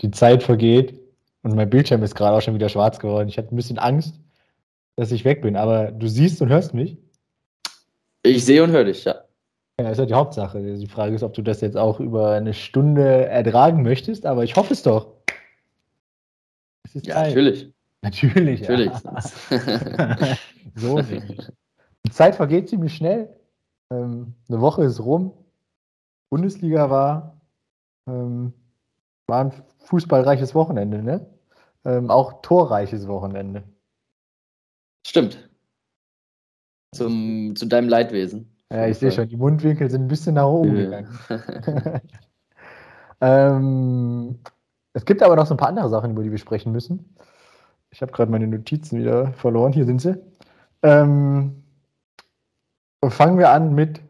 die Zeit vergeht und mein Bildschirm ist gerade auch schon wieder schwarz geworden. Ich hatte ein bisschen Angst, dass ich weg bin, aber du siehst und hörst mich. Ich sehe und höre dich, ja. Ja, ist ja die Hauptsache. Die Frage ist, ob du das jetzt auch über eine Stunde ertragen möchtest, aber ich hoffe es doch. Es ist ja, Zeit. natürlich. Natürlich. Natürlich. Ja. so nicht. Die Zeit vergeht ziemlich schnell. Ähm, eine Woche ist rum. Bundesliga war, ähm, war ein fußballreiches Wochenende, ne? Ähm, auch torreiches Wochenende. Stimmt. Zum, zu deinem Leidwesen. Ja, ich sehe schon, die Mundwinkel sind ein bisschen nach oben ja. gegangen. ähm, es gibt aber noch so ein paar andere Sachen, über die wir sprechen müssen. Ich habe gerade meine Notizen wieder verloren. Hier sind sie. Ähm, fangen wir an mit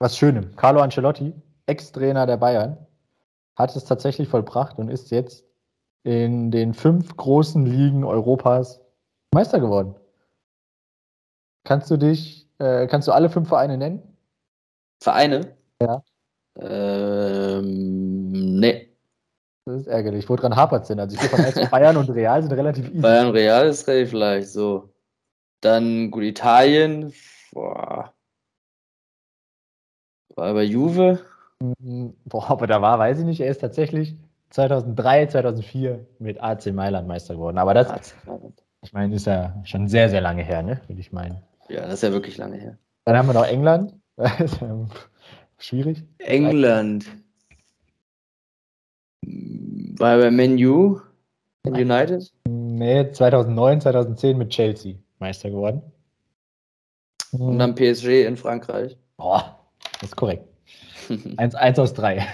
was Schönem. Carlo Ancelotti, Ex-Trainer der Bayern, hat es tatsächlich vollbracht und ist jetzt in den fünf großen Ligen Europas Meister geworden. Kannst du dich, äh, kannst du alle fünf Vereine nennen? Vereine? Ja. Ähm, nee. Das ist ärgerlich. Woran hapert es denn? Also ich gehe von aus, Bayern und Real sind relativ easy. Bayern und Real ist relativ leicht, so. Dann gut, Italien. Boah. War bei Juve. Boah, aber da war, weiß ich nicht, er ist tatsächlich 2003, 2004 mit AC Mailand Meister geworden. Aber das, ich meine, ist ja schon sehr, sehr lange her, ne? Würde ich meinen. Ja, das ist ja wirklich lange her. Dann haben wir noch England. Schwierig. England. War er bei Menu? United? Nee, 2009, 2010 mit Chelsea Meister geworden. Und dann PSG in Frankreich. Boah, das ist korrekt. eins, eins aus drei.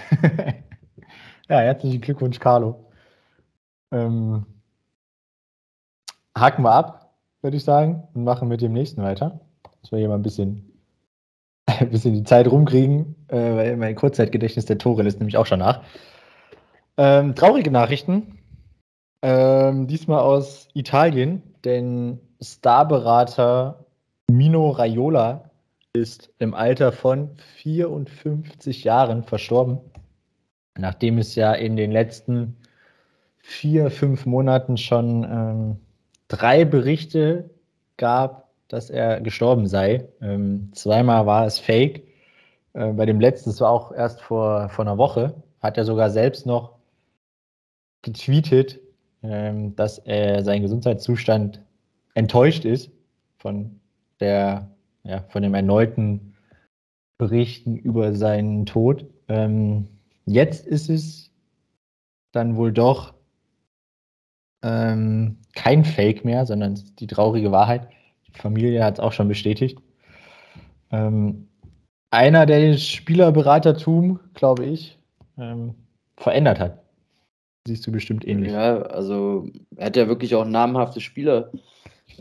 ja, herzlichen Glückwunsch, Carlo. Ähm, haken wir ab, würde ich sagen, und machen mit dem nächsten weiter. Dass wir hier mal ein bisschen, ein bisschen die Zeit rumkriegen, äh, weil mein Kurzzeitgedächtnis der Tore lässt nämlich auch schon nach. Ähm, traurige Nachrichten. Ähm, diesmal aus Italien, denn Starberater Mino Raiola ist im Alter von 54 Jahren verstorben, nachdem es ja in den letzten vier, fünf Monaten schon ähm, drei Berichte gab, dass er gestorben sei. Ähm, zweimal war es fake. Äh, bei dem letzten, das war auch erst vor, vor einer Woche, hat er sogar selbst noch getweetet, ähm, dass er sein Gesundheitszustand enttäuscht ist von der ja, von dem erneuten Berichten über seinen Tod. Ähm, jetzt ist es dann wohl doch ähm, kein Fake mehr, sondern die traurige Wahrheit. Die Familie hat es auch schon bestätigt. Ähm, einer, der das Spielerberatertum, glaube ich, ähm, verändert hat. Siehst du bestimmt ähnlich. Ja, also er hat ja wirklich auch namhafte Spieler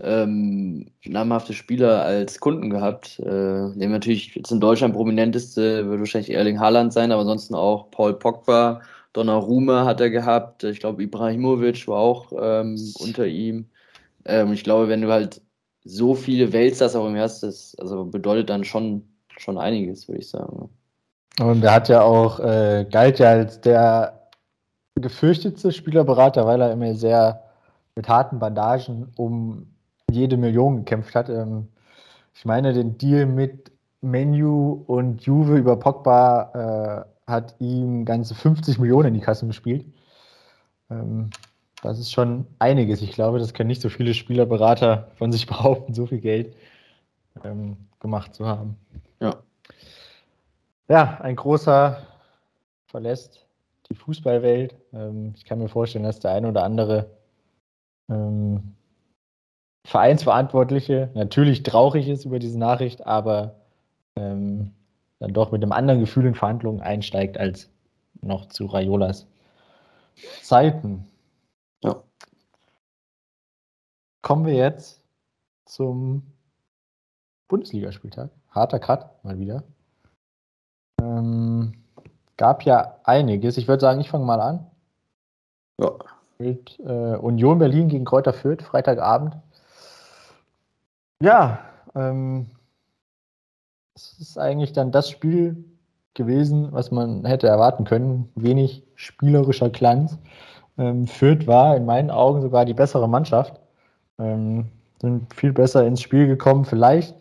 ähm, namhafte Spieler als Kunden gehabt. Äh, dem natürlich jetzt in Deutschland prominenteste wird wahrscheinlich Erling Haaland sein, aber ansonsten auch Paul Pogba, Donnarumma hat er gehabt. Ich glaube, Ibrahimovic war auch ähm, unter ihm. Ähm, ich glaube, wenn du halt so viele Weltstars auch im hast, das also bedeutet dann schon, schon einiges, würde ich sagen. Und er hat ja auch, äh, galt ja als der gefürchtetste Spielerberater, weil er immer sehr mit harten Bandagen um jede Million gekämpft hat. Ähm, ich meine, den Deal mit Menu und Juve über Pogba äh, hat ihm ganze 50 Millionen in die Kasse gespielt. Ähm, das ist schon einiges. Ich glaube, das können nicht so viele Spielerberater von sich behaupten, so viel Geld ähm, gemacht zu haben. Ja. Ja, ein großer verlässt die Fußballwelt. Ähm, ich kann mir vorstellen, dass der eine oder andere ähm, Vereinsverantwortliche natürlich traurig ist über diese Nachricht, aber ähm, dann doch mit einem anderen Gefühl in Verhandlungen einsteigt als noch zu Raiolas Zeiten. Ja. Kommen wir jetzt zum Bundesligaspieltag. Harter Cut, mal wieder. Ähm, gab ja einiges. Ich würde sagen, ich fange mal an. Ja. Mit äh, Union Berlin gegen Kräuter Fürth, Freitagabend. Ja, ähm, es ist eigentlich dann das Spiel, gewesen, was man hätte erwarten können. Wenig spielerischer Glanz. Ähm, Fürth war in meinen Augen sogar die bessere Mannschaft. Ähm, sind viel besser ins Spiel gekommen. Vielleicht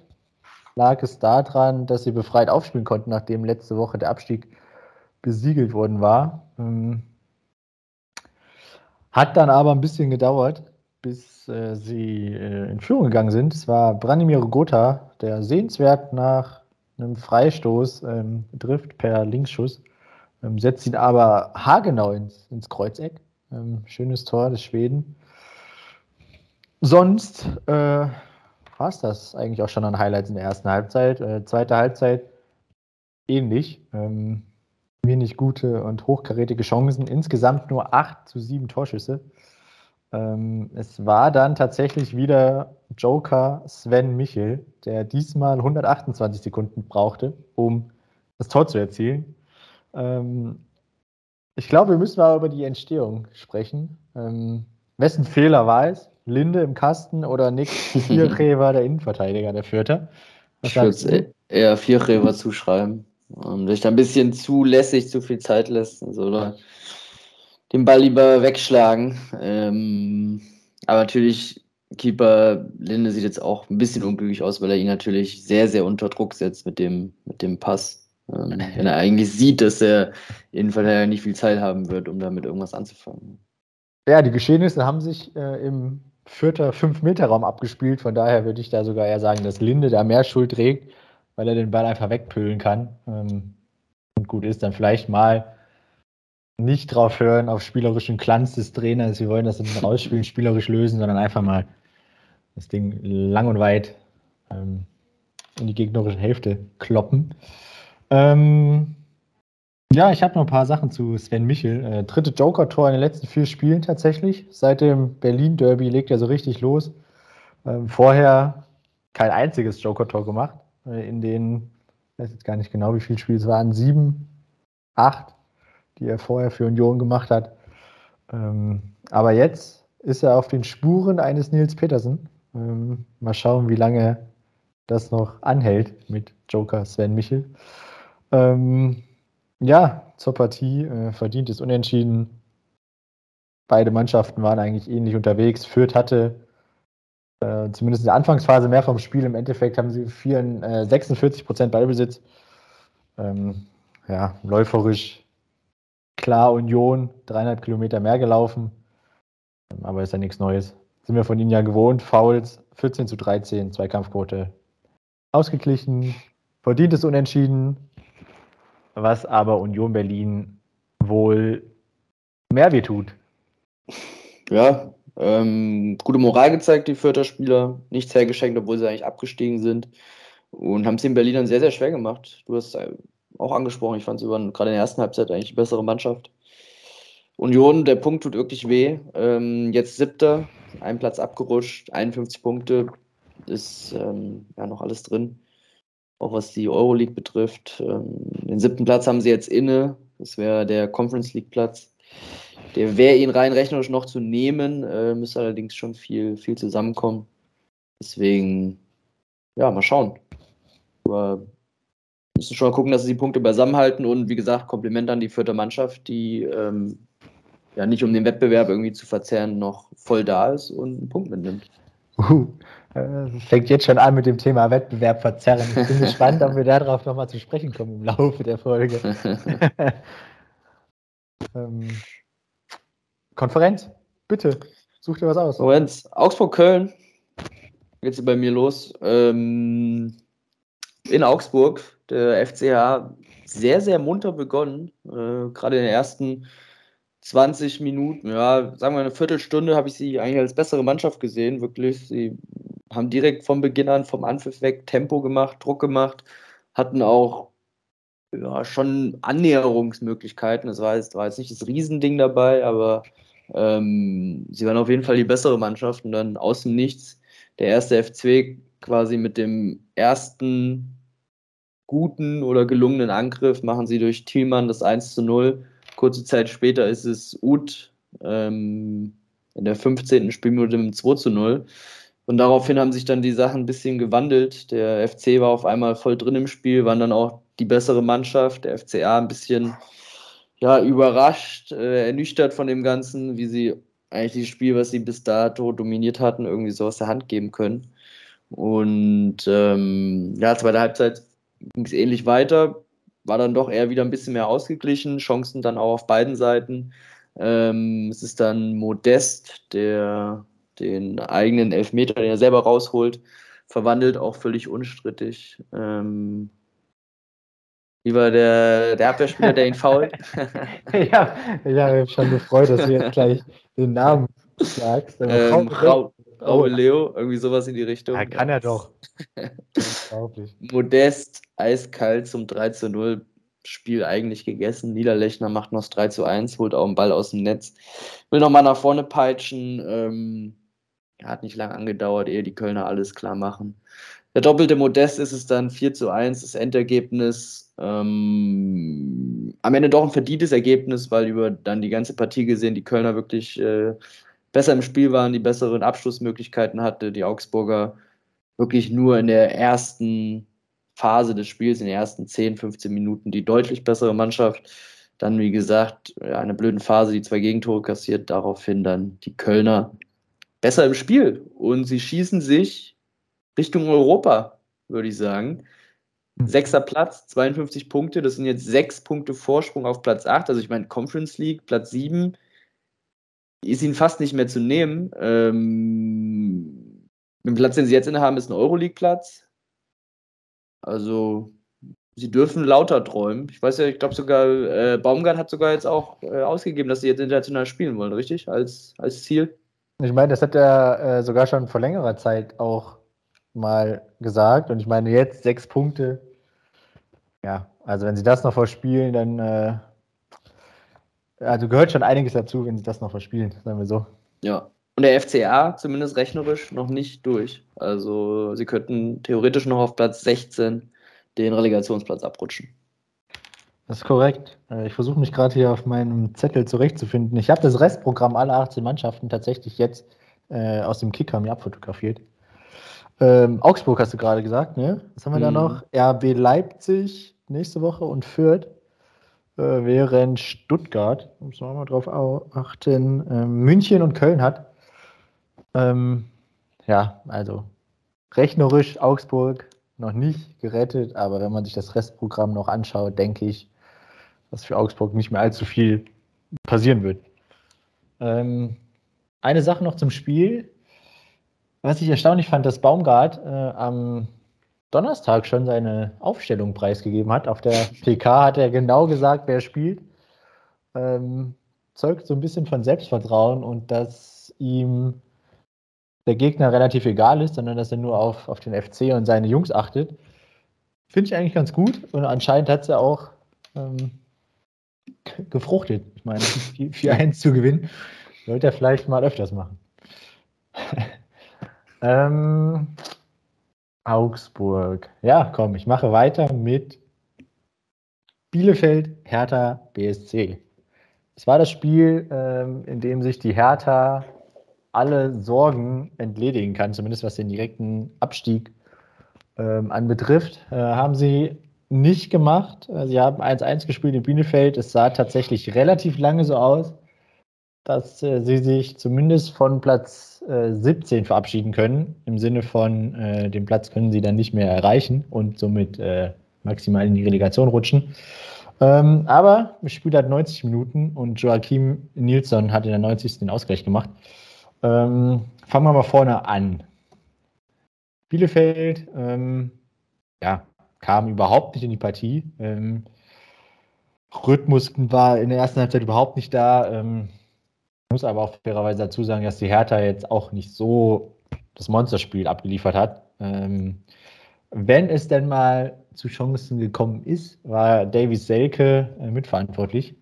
lag es daran, dass sie befreit aufspielen konnten, nachdem letzte Woche der Abstieg besiegelt worden war. Ähm, hat dann aber ein bisschen gedauert, bis äh, sie äh, in Führung gegangen sind. Es war Branimir Gotha, der sehenswert nach einem Freistoß ähm, trifft per Linksschuss, ähm, setzt ihn aber haargenau ins, ins Kreuzeck. Ähm, schönes Tor des Schweden. Sonst äh, war es das eigentlich auch schon an Highlights in der ersten Halbzeit. Äh, zweite Halbzeit ähnlich. Ähm, wenig gute und hochkarätige Chancen. Insgesamt nur 8 zu 7 Torschüsse. Ähm, es war dann tatsächlich wieder Joker Sven Michel, der diesmal 128 Sekunden brauchte, um das Tor zu erzielen. Ähm, ich glaube, wir müssen mal über die Entstehung sprechen. Ähm, wessen Fehler war es? Linde im Kasten oder Nick Vierrever, der Innenverteidiger der Vierter? ich würde eher Vierrever zuschreiben. Und sich da ein bisschen zu lässig, zu viel Zeit lässt. Also, oder den Ball lieber wegschlagen. Ähm, aber natürlich, Keeper Linde sieht jetzt auch ein bisschen unglücklich aus, weil er ihn natürlich sehr, sehr unter Druck setzt mit dem, mit dem Pass. Ähm, wenn er eigentlich sieht, dass er jedenfalls nicht viel Zeit haben wird, um damit irgendwas anzufangen. Ja, die Geschehnisse haben sich äh, im vierter 5-Meter-Raum abgespielt. Von daher würde ich da sogar eher sagen, dass Linde da mehr Schuld trägt, weil er den Ball einfach wegpölen kann. Ähm, und gut ist, dann vielleicht mal nicht drauf hören, auf spielerischen Glanz des Trainers. Sie wollen das den Rausspielen spielerisch lösen, sondern einfach mal das Ding lang und weit ähm, in die gegnerische Hälfte kloppen. Ähm, ja, ich habe noch ein paar Sachen zu Sven Michel. Äh, dritte Joker-Tor in den letzten vier Spielen tatsächlich. Seit dem Berlin-Derby legt er so richtig los. Ähm, vorher kein einziges Joker-Tor gemacht. Äh, in den, ich weiß jetzt gar nicht genau, wie viele Spiele es waren, sieben, acht die er vorher für Union gemacht hat. Ähm, aber jetzt ist er auf den Spuren eines Nils Petersen. Ähm, mal schauen, wie lange das noch anhält mit Joker Sven Michel. Ähm, ja, zur Partie äh, verdient es unentschieden. Beide Mannschaften waren eigentlich ähnlich unterwegs. Fürth hatte äh, zumindest in der Anfangsphase mehr vom Spiel. Im Endeffekt haben sie 4, äh, 46 Prozent Ballbesitz. Ähm, ja, läuferisch Klar, Union, dreieinhalb Kilometer mehr gelaufen. Aber ist ja nichts Neues. Sind wir von ihnen ja gewohnt. Fouls 14 zu 13, Zweikampfquote ausgeglichen. Verdientes Unentschieden. Was aber Union Berlin wohl mehr wehtut. Ja, ähm, gute Moral gezeigt, die Fürther Spieler. Nichts hergeschenkt, obwohl sie eigentlich abgestiegen sind. Und haben es den Berlinern sehr, sehr schwer gemacht. Du hast auch angesprochen. Ich fand es gerade in der ersten Halbzeit eigentlich die bessere Mannschaft. Union, der Punkt tut wirklich weh. Ähm, jetzt siebter, ein Platz abgerutscht, 51 Punkte, ist ähm, ja noch alles drin. Auch was die Euroleague betrifft. Ähm, den siebten Platz haben sie jetzt inne. Das wäre der Conference League Platz. Der wäre ihnen rein rechnerisch noch zu nehmen, äh, müsste allerdings schon viel, viel zusammenkommen. Deswegen, ja, mal schauen. Aber müssen schon mal gucken, dass sie die Punkte beisammenhalten und wie gesagt, Kompliment an die vierte Mannschaft, die ähm, ja nicht um den Wettbewerb irgendwie zu verzerren noch voll da ist und einen Punkt mitnimmt. Uh, fängt jetzt schon an mit dem Thema Wettbewerb verzerren. Ich bin gespannt, ob wir darauf nochmal zu sprechen kommen im Laufe der Folge. ähm, Konferenz, bitte, such dir was aus. Konferenz, Augsburg-Köln. Geht's bei mir los. Ähm, in Augsburg der FCH sehr, sehr munter begonnen. Äh, Gerade in den ersten 20 Minuten, ja, sagen wir eine Viertelstunde, habe ich sie eigentlich als bessere Mannschaft gesehen, wirklich. Sie haben direkt vom Beginn an, vom Anpfiff weg Tempo gemacht, Druck gemacht, hatten auch ja, schon Annäherungsmöglichkeiten. Das war jetzt, war jetzt nicht das Riesending dabei, aber ähm, sie waren auf jeden Fall die bessere Mannschaft und dann außen nichts. Der erste FC quasi mit dem ersten guten oder gelungenen Angriff machen sie durch Thielmann das 1 zu 0. Kurze Zeit später ist es Uth ähm, in der 15. Spielminute mit 2 zu 0. Und daraufhin haben sich dann die Sachen ein bisschen gewandelt. Der FC war auf einmal voll drin im Spiel, waren dann auch die bessere Mannschaft, der FCA ein bisschen ja, überrascht, äh, ernüchtert von dem Ganzen, wie sie eigentlich dieses Spiel, was sie bis dato dominiert hatten, irgendwie so aus der Hand geben können. Und ähm, ja, zweite Halbzeit ging es ähnlich weiter, war dann doch eher wieder ein bisschen mehr ausgeglichen, Chancen dann auch auf beiden Seiten. Ähm, es ist dann Modest, der den eigenen Elfmeter, den er selber rausholt, verwandelt, auch völlig unstrittig. Ähm, wie war der, der Abwehrspieler, der ihn fault? ja, ich habe schon gefreut, dass du jetzt gleich den Namen sagst. Ähm, Raul, Raul Leo, irgendwie sowas in die Richtung. Ja, kann er doch. Modest, eiskalt zum 3 zu 0. Spiel eigentlich gegessen. Niederlechner macht noch das 3 zu 1, holt auch einen Ball aus dem Netz. Will nochmal nach vorne peitschen. Ähm, hat nicht lange angedauert, ehe die Kölner alles klar machen. Der doppelte Modest ist es dann 4 zu 1, das Endergebnis. Ähm, am Ende doch ein verdientes Ergebnis, weil über dann die ganze Partie gesehen die Kölner wirklich äh, besser im Spiel waren, die besseren Abschlussmöglichkeiten hatte, die Augsburger wirklich nur in der ersten Phase des Spiels, in den ersten 10, 15 Minuten die deutlich bessere Mannschaft. Dann, wie gesagt, eine blöden Phase, die zwei Gegentore kassiert, daraufhin dann die Kölner besser im Spiel. Und sie schießen sich Richtung Europa, würde ich sagen. Hm. Sechster Platz, 52 Punkte. Das sind jetzt sechs Punkte Vorsprung auf Platz 8. Also ich meine, Conference League, Platz 7 ist ihnen fast nicht mehr zu nehmen. Ähm, den Platz, den sie jetzt innehaben, ist ein Euroleague-Platz. Also sie dürfen lauter träumen. Ich weiß ja, ich glaube sogar, äh, Baumgart hat sogar jetzt auch äh, ausgegeben, dass sie jetzt international spielen wollen, richtig? Als, als Ziel. Ich meine, das hat er äh, sogar schon vor längerer Zeit auch mal gesagt. Und ich meine, jetzt sechs Punkte. Ja, also wenn sie das noch verspielen, dann äh, also gehört schon einiges dazu, wenn sie das noch verspielen, sagen wir so. Ja. Und der FCA zumindest rechnerisch noch nicht durch. Also sie könnten theoretisch noch auf Platz 16 den Relegationsplatz abrutschen. Das ist korrekt. Äh, ich versuche mich gerade hier auf meinem Zettel zurechtzufinden. Ich habe das Restprogramm aller 18 Mannschaften tatsächlich jetzt äh, aus dem Kicker mir abfotografiert. Ähm, Augsburg hast du gerade gesagt, ne? Was haben wir mhm. da noch? RB Leipzig nächste Woche und Fürth. Äh, während Stuttgart, muss man mal drauf achten, äh, München und Köln hat. Ähm, ja, also rechnerisch Augsburg noch nicht gerettet, aber wenn man sich das Restprogramm noch anschaut, denke ich, dass für Augsburg nicht mehr allzu viel passieren wird. Ähm, eine Sache noch zum Spiel. Was ich erstaunlich fand, dass Baumgart äh, am Donnerstag schon seine Aufstellung preisgegeben hat. Auf der PK hat er genau gesagt, wer spielt. Ähm, zeugt so ein bisschen von Selbstvertrauen und dass ihm der Gegner relativ egal ist, sondern dass er nur auf, auf den FC und seine Jungs achtet. Finde ich eigentlich ganz gut und anscheinend hat es ja auch ähm, gefruchtet. Ich meine, 4-1 zu gewinnen, sollte er vielleicht mal öfters machen. ähm, Augsburg. Ja, komm, ich mache weiter mit Bielefeld, Hertha, BSC. Es war das Spiel, ähm, in dem sich die Hertha alle Sorgen entledigen kann, zumindest was den direkten Abstieg ähm, anbetrifft. Äh, haben sie nicht gemacht. Äh, sie haben 1-1 gespielt in Bielefeld. Es sah tatsächlich relativ lange so aus, dass äh, sie sich zumindest von Platz äh, 17 verabschieden können. Im Sinne von, äh, den Platz können sie dann nicht mehr erreichen und somit äh, maximal in die Relegation rutschen. Ähm, aber das Spiel hat 90 Minuten und Joachim Nilsson hat in der 90. den Ausgleich gemacht. Ähm, fangen wir mal vorne an. Bielefeld, ähm, ja, kam überhaupt nicht in die Partie. Ähm, Rhythmus war in der ersten Halbzeit überhaupt nicht da. Ähm, muss aber auch fairerweise dazu sagen, dass die Hertha jetzt auch nicht so das Monsterspiel abgeliefert hat. Ähm, wenn es denn mal zu Chancen gekommen ist, war Davies Selke äh, mitverantwortlich.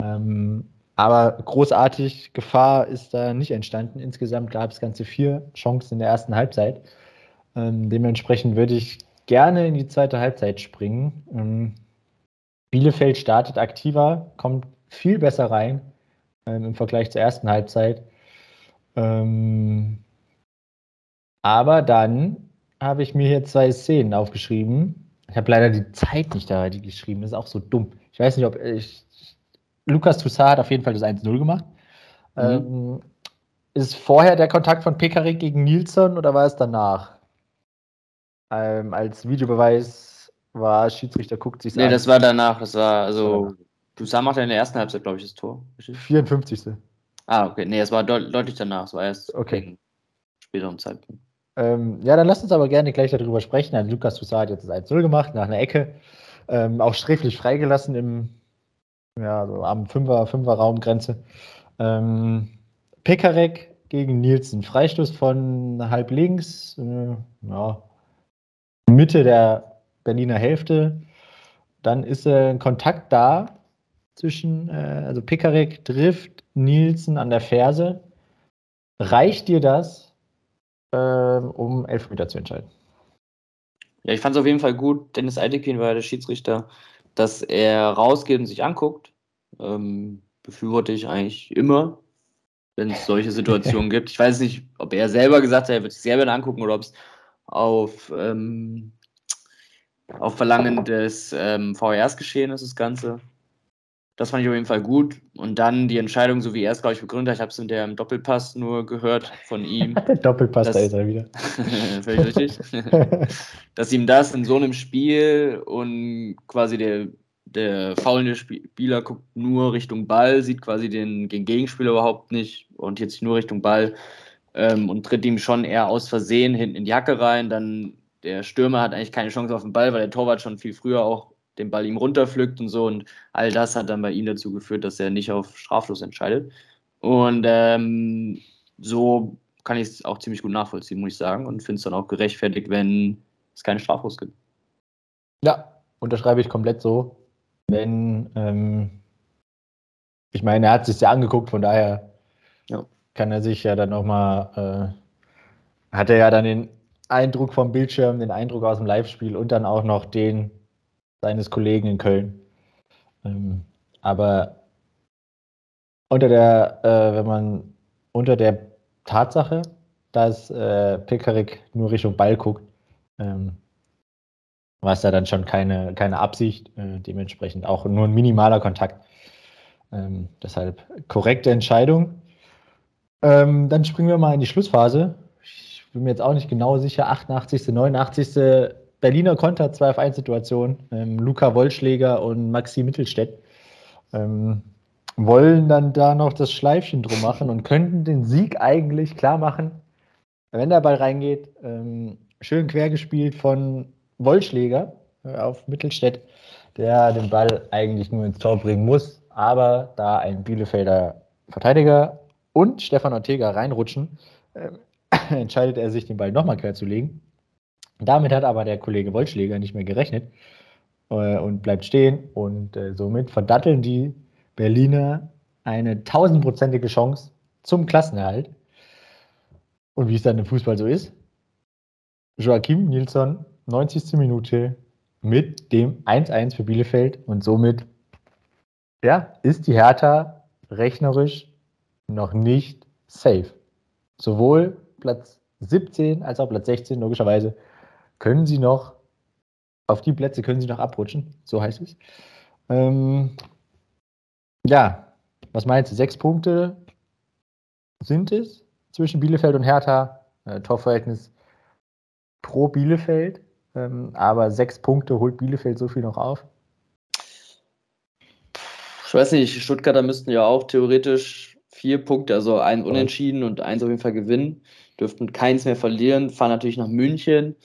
Ähm, aber großartig Gefahr ist da nicht entstanden. Insgesamt gab es ganze vier Chancen in der ersten Halbzeit. Ähm, dementsprechend würde ich gerne in die zweite Halbzeit springen. Ähm, Bielefeld startet aktiver, kommt viel besser rein ähm, im Vergleich zur ersten Halbzeit. Ähm, aber dann habe ich mir hier zwei Szenen aufgeschrieben. Ich habe leider die Zeit nicht da die geschrieben. Das ist auch so dumm. Ich weiß nicht, ob ich. Lukas Toussaint hat auf jeden Fall das 1-0 gemacht. Mhm. Ähm, ist vorher der Kontakt von Pekarik gegen Nilsson oder war es danach? Ähm, als Videobeweis war Schiedsrichter guckt sich Nee, an. das war danach. Das war also. Toussaint macht ja in der ersten Halbzeit, glaube ich, das Tor. 54. Ah, okay. Nee, es war deut deutlich danach. Es war erst okay. späteren Zeitpunkt. Ähm, ja, dann lasst uns aber gerne gleich darüber sprechen. Dann Lukas Toussaint hat jetzt das 1-0 gemacht, nach einer Ecke. Ähm, auch sträflich freigelassen im, ja, so am 5er, 5er Raumgrenze. Ähm, Pekarek gegen Nielsen. Freistoß von halb links, äh, ja, Mitte der Berliner Hälfte. Dann ist äh, ein Kontakt da zwischen, äh, also Pekarek trifft Nielsen an der Ferse. Reicht dir das, äh, um Elfmeter zu entscheiden? Ja, ich fand es auf jeden Fall gut. Dennis Eidekin war der Schiedsrichter, dass er rausgeht und sich anguckt. Ähm, befürworte ich eigentlich immer, wenn es solche Situationen gibt. Ich weiß nicht, ob er selber gesagt hat, er wird sich selber angucken oder ob es auf, ähm, auf Verlangen des ähm, VRs geschehen ist, das Ganze. Das fand ich auf jeden Fall gut. Und dann die Entscheidung, so wie er es, glaube ich, begründet hat, ich habe es in der Doppelpass nur gehört von ihm. der Doppelpass, dass, da ist er wieder. völlig richtig. dass ihm das in so einem Spiel und quasi der, der faulende Spieler guckt nur Richtung Ball, sieht quasi den, den Gegenspieler überhaupt nicht und jetzt nur Richtung Ball ähm, und tritt ihm schon eher aus Versehen hinten in die Jacke rein. Dann der Stürmer hat eigentlich keine Chance auf den Ball, weil der Torwart schon viel früher auch den Ball ihm runterpflückt und so. Und all das hat dann bei ihm dazu geführt, dass er nicht auf straflos entscheidet. Und ähm, so kann ich es auch ziemlich gut nachvollziehen, muss ich sagen. Und finde es dann auch gerechtfertigt, wenn es keine Straflos gibt. Ja, unterschreibe ich komplett so. Wenn, ähm, ich meine, er hat sich ja angeguckt, von daher ja. kann er sich ja dann nochmal, äh, hat er ja dann den Eindruck vom Bildschirm, den Eindruck aus dem Live-Spiel und dann auch noch den seines Kollegen in Köln. Ähm, aber unter der, äh, wenn man unter der Tatsache, dass äh, Pickerick nur Richtung Ball guckt, ähm, war es da dann schon keine, keine Absicht, äh, dementsprechend auch nur ein minimaler Kontakt. Ähm, deshalb korrekte Entscheidung. Ähm, dann springen wir mal in die Schlussphase. Ich bin mir jetzt auch nicht genau sicher, 88., 89. Berliner Konter 2 auf 1 Situation. Ähm, Luca Wollschläger und Maxi Mittelstädt ähm, wollen dann da noch das Schleifchen drum machen und könnten den Sieg eigentlich klar machen, wenn der Ball reingeht. Ähm, schön quer gespielt von Wollschläger äh, auf Mittelstädt, der den Ball eigentlich nur ins Tor bringen muss. Aber da ein Bielefelder Verteidiger und Stefan Ortega reinrutschen, äh, entscheidet er sich, den Ball nochmal quer zu legen. Damit hat aber der Kollege Wollschläger nicht mehr gerechnet äh, und bleibt stehen. Und äh, somit verdatteln die Berliner eine tausendprozentige Chance zum Klassenerhalt. Und wie es dann im Fußball so ist, Joachim Nilsson, 90. Minute mit dem 1-1 für Bielefeld und somit ja, ist die Hertha rechnerisch noch nicht safe. Sowohl Platz 17 als auch Platz 16 logischerweise können sie noch, auf die Plätze können sie noch abrutschen, so heißt es. Ähm, ja, was meinst du? Sechs Punkte sind es zwischen Bielefeld und Hertha. Äh, Torverhältnis pro Bielefeld. Ähm, aber sechs Punkte holt Bielefeld so viel noch auf. Ich weiß nicht, Stuttgarter müssten ja auch theoretisch vier Punkte, also ein Unentschieden und eins auf jeden Fall gewinnen. Dürften keins mehr verlieren, fahren natürlich nach München.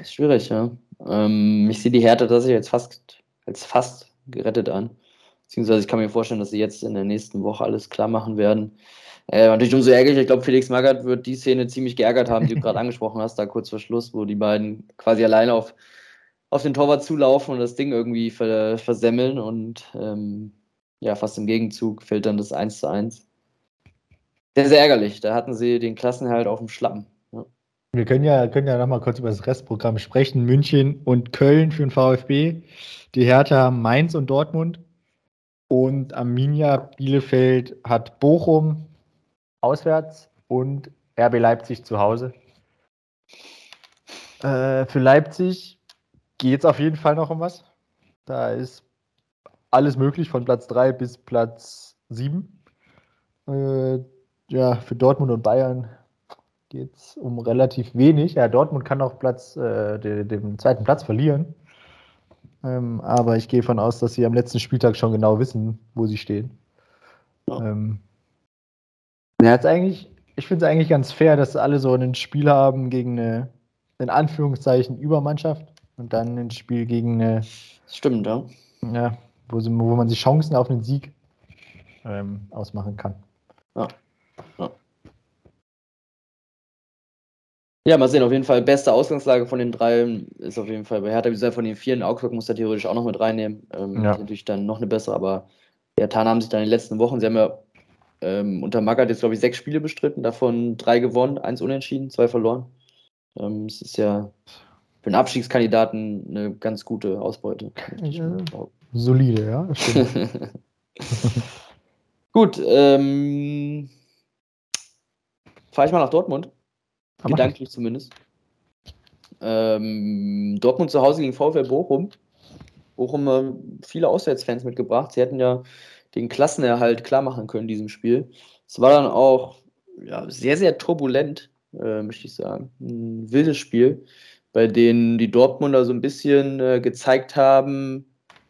Ist schwierig, ja. Ähm, ich sehe die Härte tatsächlich jetzt fast, als fast gerettet an. Beziehungsweise ich kann mir vorstellen, dass sie jetzt in der nächsten Woche alles klar machen werden. Äh, natürlich umso ärgerlich. Ich glaube, Felix Magath wird die Szene ziemlich geärgert haben, die du gerade angesprochen hast, da kurz vor Schluss, wo die beiden quasi alleine auf, auf den Torwart zulaufen und das Ding irgendwie ver, versemmeln und ähm, ja, fast im Gegenzug fällt dann das 1 zu 1. Sehr, sehr ärgerlich. Da hatten sie den Klassenhalt auf dem Schlappen. Wir können ja, können ja nochmal kurz über das Restprogramm sprechen. München und Köln für den VfB. Die Hertha haben Mainz und Dortmund. Und Arminia Bielefeld hat Bochum auswärts und RB Leipzig zu Hause. Äh, für Leipzig geht es auf jeden Fall noch um was. Da ist alles möglich, von Platz 3 bis Platz 7. Äh, ja, für Dortmund und Bayern geht es um relativ wenig. Ja, Dortmund kann auch Platz, äh, den, den, zweiten Platz verlieren. Ähm, aber ich gehe davon aus, dass sie am letzten Spieltag schon genau wissen, wo sie stehen. Ja. Ähm, ja, jetzt eigentlich, ich finde es eigentlich ganz fair, dass alle so ein Spiel haben gegen eine, in Anführungszeichen, Übermannschaft und dann ein Spiel gegen eine. Stimmt, ja. Ja, wo, sie, wo man sich Chancen auf einen Sieg ähm, ausmachen kann. Ja. ja. Ja, mal sehen, auf jeden Fall beste Ausgangslage von den drei ist auf jeden Fall bei Hertha, wie gesagt, von den vier. Augsburg muss er theoretisch auch noch mit reinnehmen. Ähm, ja. Natürlich dann noch eine bessere, aber die Hertha haben sich dann in den letzten Wochen, sie haben ja ähm, unter Magath jetzt, glaube ich, sechs Spiele bestritten, davon drei gewonnen, eins unentschieden, zwei verloren. Ähm, es ist ja für einen Abstiegskandidaten eine ganz gute Ausbeute. Ja, solide, ja. Gut, ähm, fahre ich mal nach Dortmund. Aber Gedanklich zumindest. Ähm, Dortmund zu Hause gegen VfL Bochum. Bochum äh, viele Auswärtsfans mitgebracht. Sie hätten ja den Klassenerhalt klar machen können in diesem Spiel. Es war dann auch ja, sehr, sehr turbulent, äh, möchte ich sagen. Ein wildes Spiel, bei dem die Dortmunder so ein bisschen äh, gezeigt haben,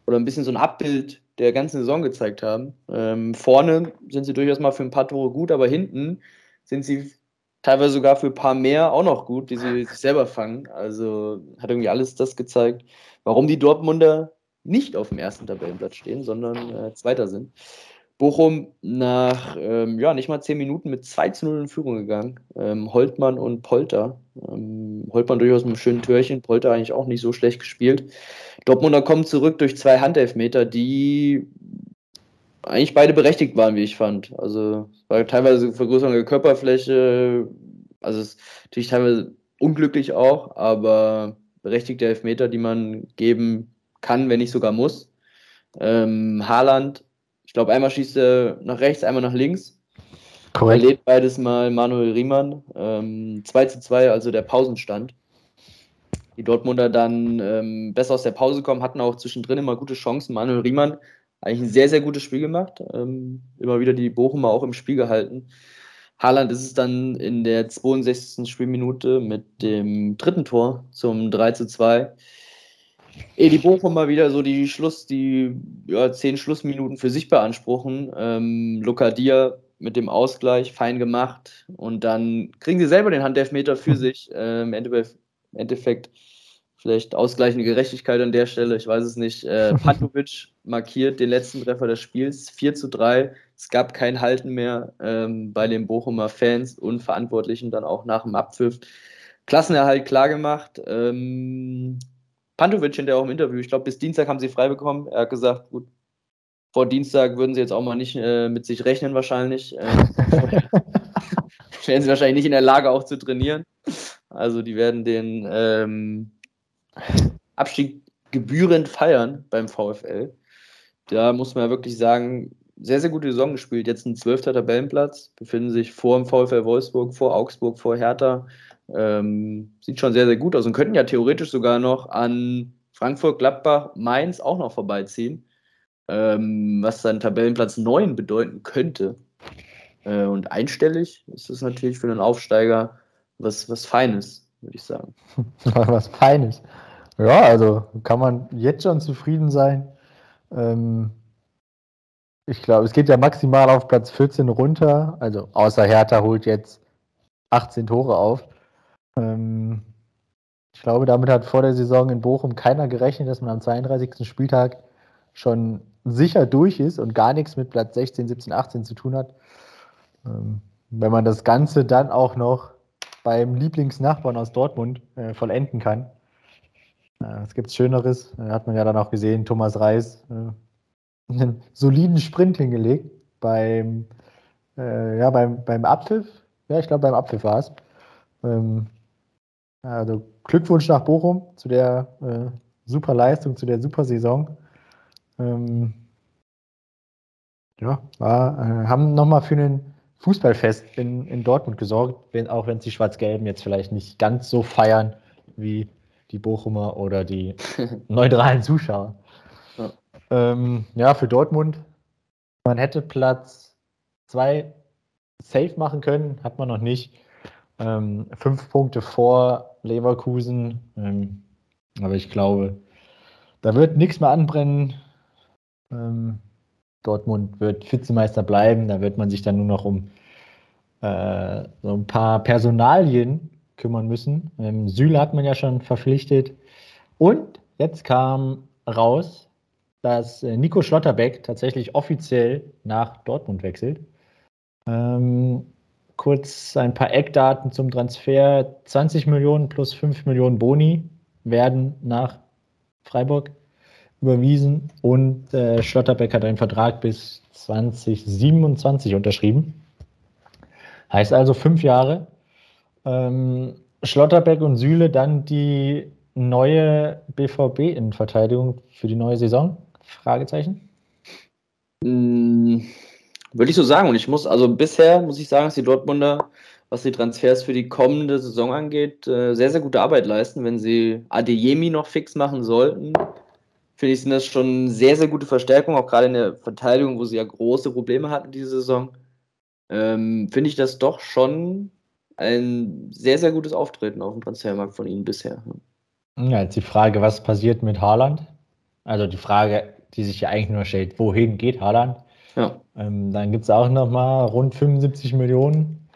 oder ein bisschen so ein Abbild der ganzen Saison gezeigt haben. Ähm, vorne sind sie durchaus mal für ein paar Tore gut, aber hinten sind sie teilweise sogar für ein paar mehr auch noch gut, die sie sich selber fangen. Also hat irgendwie alles das gezeigt, warum die Dortmunder nicht auf dem ersten Tabellenplatz stehen, sondern äh, Zweiter sind. Bochum nach ähm, ja, nicht mal zehn Minuten mit 2 zu 0 in Führung gegangen. Ähm, Holtmann und Polter. Ähm, Holtmann durchaus mit einem schönen Türchen, Polter eigentlich auch nicht so schlecht gespielt. Dortmunder kommen zurück durch zwei Handelfmeter, die eigentlich beide berechtigt waren, wie ich fand. Also es war teilweise Vergrößerung der Körperfläche, also es ist natürlich teilweise unglücklich auch, aber berechtigte Elfmeter, die man geben kann, wenn nicht sogar muss. Ähm, Haaland, ich glaube, einmal schießt er nach rechts, einmal nach links. Korrekt. Erlebt beides mal Manuel Riemann. Ähm, 2 zu 2, also der Pausenstand. Die Dortmunder dann ähm, besser aus der Pause kommen, hatten auch zwischendrin immer gute Chancen. Manuel Riemann eigentlich ein sehr, sehr gutes Spiel gemacht. Ähm, immer wieder die Bochumer auch im Spiel gehalten. Haaland ist es dann in der 62. Spielminute mit dem dritten Tor zum 3 zu 2. Ehe die Bochumer wieder so die Schluss, die ja, zehn Schlussminuten für sich beanspruchen. Ähm, Lokadia mit dem Ausgleich, fein gemacht. Und dann kriegen sie selber den Handelfmeter für sich. Ähm, Im Endeffekt Vielleicht ausgleichende Gerechtigkeit an der Stelle, ich weiß es nicht. Äh, Pantovic markiert den letzten Treffer des Spiels, 4 zu 3. Es gab kein Halten mehr ähm, bei den Bochumer Fans und Verantwortlichen dann auch nach dem Abpfiff. Klassenerhalt klar gemacht. Ähm, Pantovic hinterher auch im Interview, ich glaube, bis Dienstag haben sie frei bekommen. Er hat gesagt, gut, vor Dienstag würden sie jetzt auch mal nicht äh, mit sich rechnen, wahrscheinlich. Äh, wären sie wahrscheinlich nicht in der Lage, auch zu trainieren. Also, die werden den ähm, Abstieg gebührend feiern beim VfL. Da muss man ja wirklich sagen, sehr, sehr gute Saison gespielt. Jetzt ein zwölfter Tabellenplatz, befinden sich vor dem VfL Wolfsburg, vor Augsburg, vor Hertha. Ähm, sieht schon sehr, sehr gut aus und könnten ja theoretisch sogar noch an Frankfurt, Gladbach, Mainz auch noch vorbeiziehen. Ähm, was dann Tabellenplatz 9 bedeuten könnte. Äh, und einstellig ist es natürlich für einen Aufsteiger was, was Feines, würde ich sagen. was Feines. Ja, also kann man jetzt schon zufrieden sein. Ähm, ich glaube, es geht ja maximal auf Platz 14 runter. Also außer Hertha holt jetzt 18 Tore auf. Ähm, ich glaube, damit hat vor der Saison in Bochum keiner gerechnet, dass man am 32. Spieltag schon sicher durch ist und gar nichts mit Platz 16, 17, 18 zu tun hat. Ähm, wenn man das Ganze dann auch noch beim Lieblingsnachbarn aus Dortmund äh, vollenden kann, es gibt Schöneres. Hat man ja dann auch gesehen, Thomas Reis äh, einen soliden Sprint hingelegt beim, äh, ja, beim, beim Abpfiff. Ja, ich glaube, beim Abpfiff war es. Ähm, also Glückwunsch nach Bochum zu der äh, super Leistung, zu der super Saison. Ähm, ja, war, äh, haben nochmal für einen Fußballfest in, in Dortmund gesorgt, wenn, auch wenn sie Schwarz-Gelben jetzt vielleicht nicht ganz so feiern wie die Bochumer oder die neutralen Zuschauer. Ja. Ähm, ja, für Dortmund, man hätte Platz zwei safe machen können, hat man noch nicht. Ähm, fünf Punkte vor Leverkusen. Ähm, aber ich glaube, da wird nichts mehr anbrennen. Ähm, Dortmund wird Vizemeister bleiben. Da wird man sich dann nur noch um äh, so ein paar Personalien kümmern müssen. Ähm, Süle hat man ja schon verpflichtet. Und jetzt kam raus, dass äh, Nico Schlotterbeck tatsächlich offiziell nach Dortmund wechselt. Ähm, kurz ein paar Eckdaten zum Transfer. 20 Millionen plus 5 Millionen Boni werden nach Freiburg überwiesen und äh, Schlotterbeck hat einen Vertrag bis 2027 unterschrieben. Heißt also fünf Jahre. Ähm, Schlotterbeck und Süle dann die neue BVB-Innenverteidigung für die neue Saison? Fragezeichen. Mm, würde ich so sagen. Und ich muss, also bisher muss ich sagen, dass die Dortmunder, was die Transfers für die kommende Saison angeht, äh, sehr, sehr gute Arbeit leisten. Wenn sie Adeyemi noch fix machen sollten, finde ich, sind das schon sehr, sehr gute Verstärkungen, auch gerade in der Verteidigung, wo sie ja große Probleme hatten diese Saison. Ähm, finde ich das doch schon ein sehr, sehr gutes Auftreten auf dem Transfermarkt von ihnen bisher. Ja, jetzt die Frage, was passiert mit Haaland? Also die Frage, die sich ja eigentlich nur stellt, wohin geht Haaland? Ja. Ähm, dann gibt es auch nochmal rund 75 Millionen.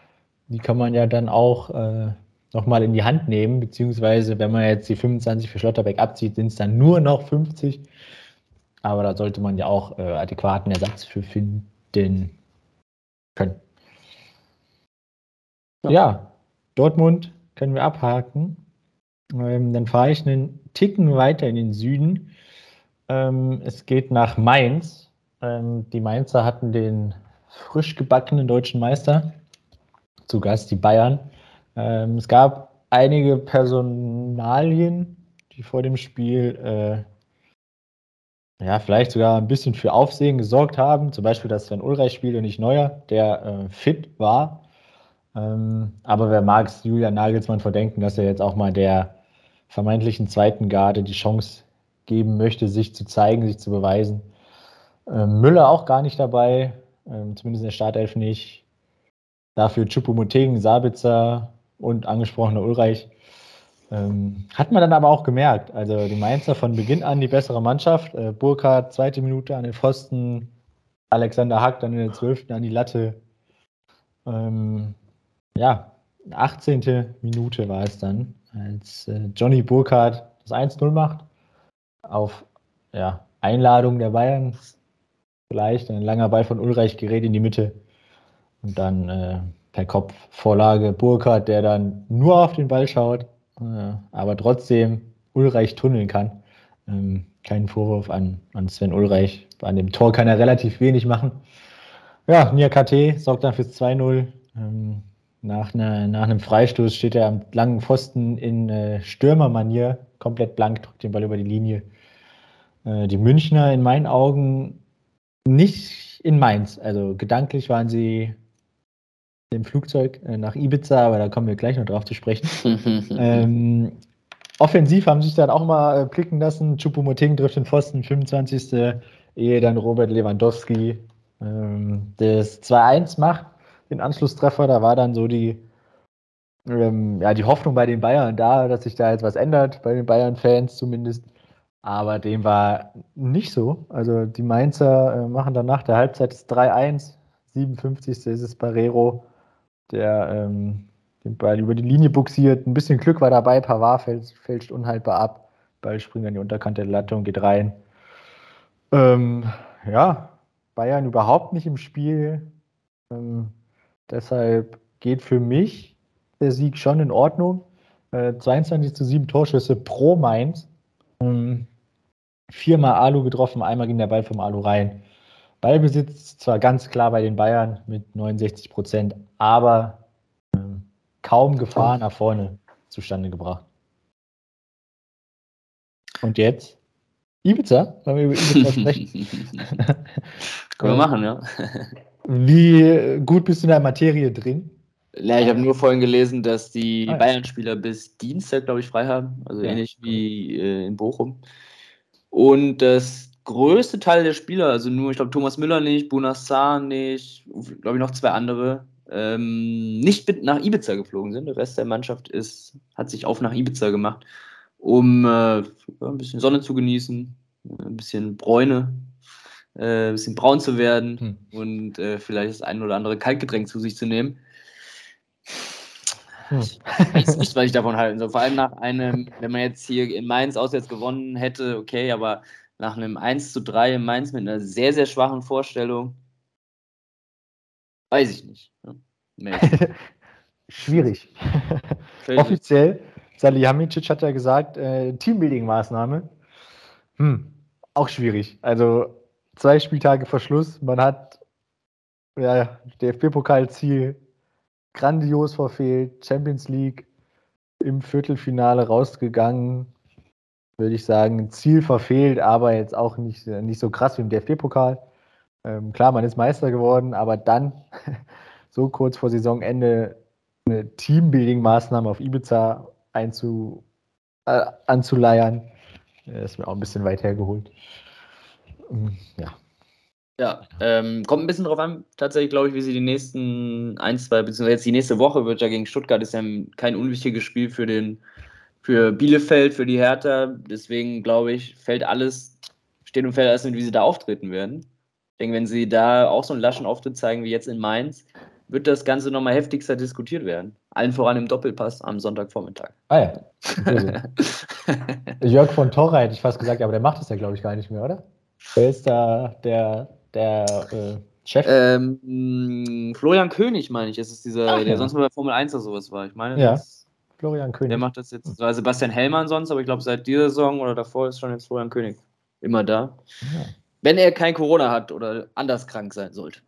Die kann man ja dann auch äh, nochmal in die Hand nehmen, beziehungsweise wenn man jetzt die 25 für Schlotterbeck abzieht, sind es dann nur noch 50. Aber da sollte man ja auch äh, adäquaten Ersatz für finden können. Ja, ja Dortmund können wir abhaken. Ähm, dann fahre ich einen Ticken weiter in den Süden. Ähm, es geht nach Mainz. Ähm, die Mainzer hatten den frisch gebackenen deutschen Meister zu Gast, die Bayern. Ähm, es gab einige Personalien, die vor dem Spiel äh, ja, vielleicht sogar ein bisschen für Aufsehen gesorgt haben. Zum Beispiel, dass Sven Ulreich spielt und nicht Neuer, der äh, fit war. Ähm, aber wer mag es Julian Nagelsmann verdenken, dass er jetzt auch mal der vermeintlichen zweiten Garde die Chance geben möchte, sich zu zeigen, sich zu beweisen. Ähm, Müller auch gar nicht dabei, ähm, zumindest in der Startelf nicht. Dafür Chupomoteng, Sabitzer und angesprochener Ulreich. Ähm, hat man dann aber auch gemerkt. Also die Mainzer von Beginn an die bessere Mannschaft. Äh, Burkhardt, zweite Minute an den Pfosten. Alexander Hack dann in der zwölften an die Latte. Ähm, ja, 18. Minute war es dann, als äh, Johnny Burkhardt das 1-0 macht. Auf ja, Einladung der Bayern vielleicht. Ein langer Ball von Ulreich gerät in die Mitte. Und dann äh, per Kopf Vorlage Burkhardt, der dann nur auf den Ball schaut, äh, aber trotzdem Ulreich tunneln kann. Ähm, keinen Vorwurf an, an Sven Ulreich. An dem Tor kann er relativ wenig machen. Ja, Nia KT sorgt dann fürs 2-0. Ähm, nach, einer, nach einem Freistoß steht er am langen Pfosten in äh, Stürmermanier, komplett blank, drückt den Ball über die Linie. Äh, die Münchner in meinen Augen nicht in Mainz. Also gedanklich waren sie im Flugzeug äh, nach Ibiza, aber da kommen wir gleich noch drauf zu sprechen. ähm, offensiv haben sich dann auch mal äh, blicken lassen. Chupomoting trifft den Pfosten, 25. Ehe dann Robert Lewandowski ähm, das 2-1 macht, den Anschlusstreffer. Da war dann so die, ähm, ja, die Hoffnung bei den Bayern da, dass sich da jetzt was ändert, bei den Bayern-Fans zumindest. Aber dem war nicht so. Also die Mainzer äh, machen dann nach der Halbzeit das 3-1. 57. ist es Barrero, der ähm, den Ball über die Linie buxiert. Ein bisschen Glück war dabei. Pavard fälscht, fälscht unhaltbar ab. Ball springt an die Unterkante der Latte und geht rein. Ähm, ja, Bayern überhaupt nicht im Spiel. Ähm, deshalb geht für mich der Sieg schon in Ordnung. Äh, 22 zu 7 Torschüsse pro Mainz. Ähm, viermal Alu getroffen, einmal ging der Ball vom Alu rein. Ballbesitz zwar ganz klar bei den Bayern mit 69 Prozent, aber ähm, kaum Gefahr nach vorne zustande gebracht. Und jetzt? Ibiza? Wollen wir über Ibiza sprechen? Können wir machen, ja. Wie gut bist du in der Materie drin? Ja, ich habe nur vorhin gelesen, dass die, ah, Bayern-Spieler bis Dienstag, glaube ich, frei haben. Also ja. ähnlich wie äh, in Bochum. Und das größte Teil der Spieler, also nur, ich glaube, Thomas Müller nicht, Bunassar nicht, glaube ich, noch zwei andere, ähm, nicht mit nach Ibiza geflogen sind. Der Rest der Mannschaft ist, hat sich auf nach Ibiza gemacht, um äh, ein bisschen Sonne zu genießen, ein bisschen Bräune, äh, ein bisschen braun zu werden hm. und äh, vielleicht das ein oder andere Kaltgetränk zu sich zu nehmen. Hm. Ich weiß nicht, was ich davon halten soll. Vor allem nach einem, wenn man jetzt hier in Mainz auswärts gewonnen hätte, okay, aber nach einem 1 zu 3 in Mainz mit einer sehr, sehr schwachen Vorstellung, weiß ich nicht. Nee. Schwierig. Offiziell, Salihamidzic hat ja gesagt, äh, Teambuilding-Maßnahme. Hm, auch schwierig. Also zwei Spieltage vor Schluss, man hat ja, DFB-Pokalziel grandios verfehlt, Champions League im Viertelfinale rausgegangen, würde ich sagen, Ziel verfehlt, aber jetzt auch nicht, nicht so krass wie im DFB-Pokal. Ähm, klar, man ist Meister geworden, aber dann so kurz vor Saisonende eine Teambuilding-Maßnahme auf Ibiza einzu, äh, anzuleiern, ist mir auch ein bisschen weit hergeholt. Ähm, ja. Ja, ähm, kommt ein bisschen drauf an, tatsächlich, glaube ich, wie sie die nächsten ein, zwei, beziehungsweise jetzt die nächste Woche wird ja gegen Stuttgart, ist ja kein unwichtiges Spiel für den, für Bielefeld, für die Hertha. Deswegen, glaube ich, fällt alles, steht und fällt alles mit, wie sie da auftreten werden. Ich denke, wenn sie da auch so einen laschen Auftritt zeigen wie jetzt in Mainz, wird das Ganze nochmal heftigster diskutiert werden. Allen voran im Doppelpass am Sonntagvormittag. Ah ja. Jörg von Torra hätte ich fast gesagt, aber der macht das ja, glaube ich, gar nicht mehr, oder? Wer ist da der der äh, Chef? Ähm, Florian König, meine ich, ist es dieser, Ach, der ja. sonst mal bei Formel 1 oder sowas war. Ich meine, ja. Das, Florian König. Der macht das jetzt, war Sebastian Hellmann sonst, aber ich glaube, seit dieser Saison oder davor ist schon jetzt Florian König immer da. Ja. Wenn er kein Corona hat oder anders krank sein sollte.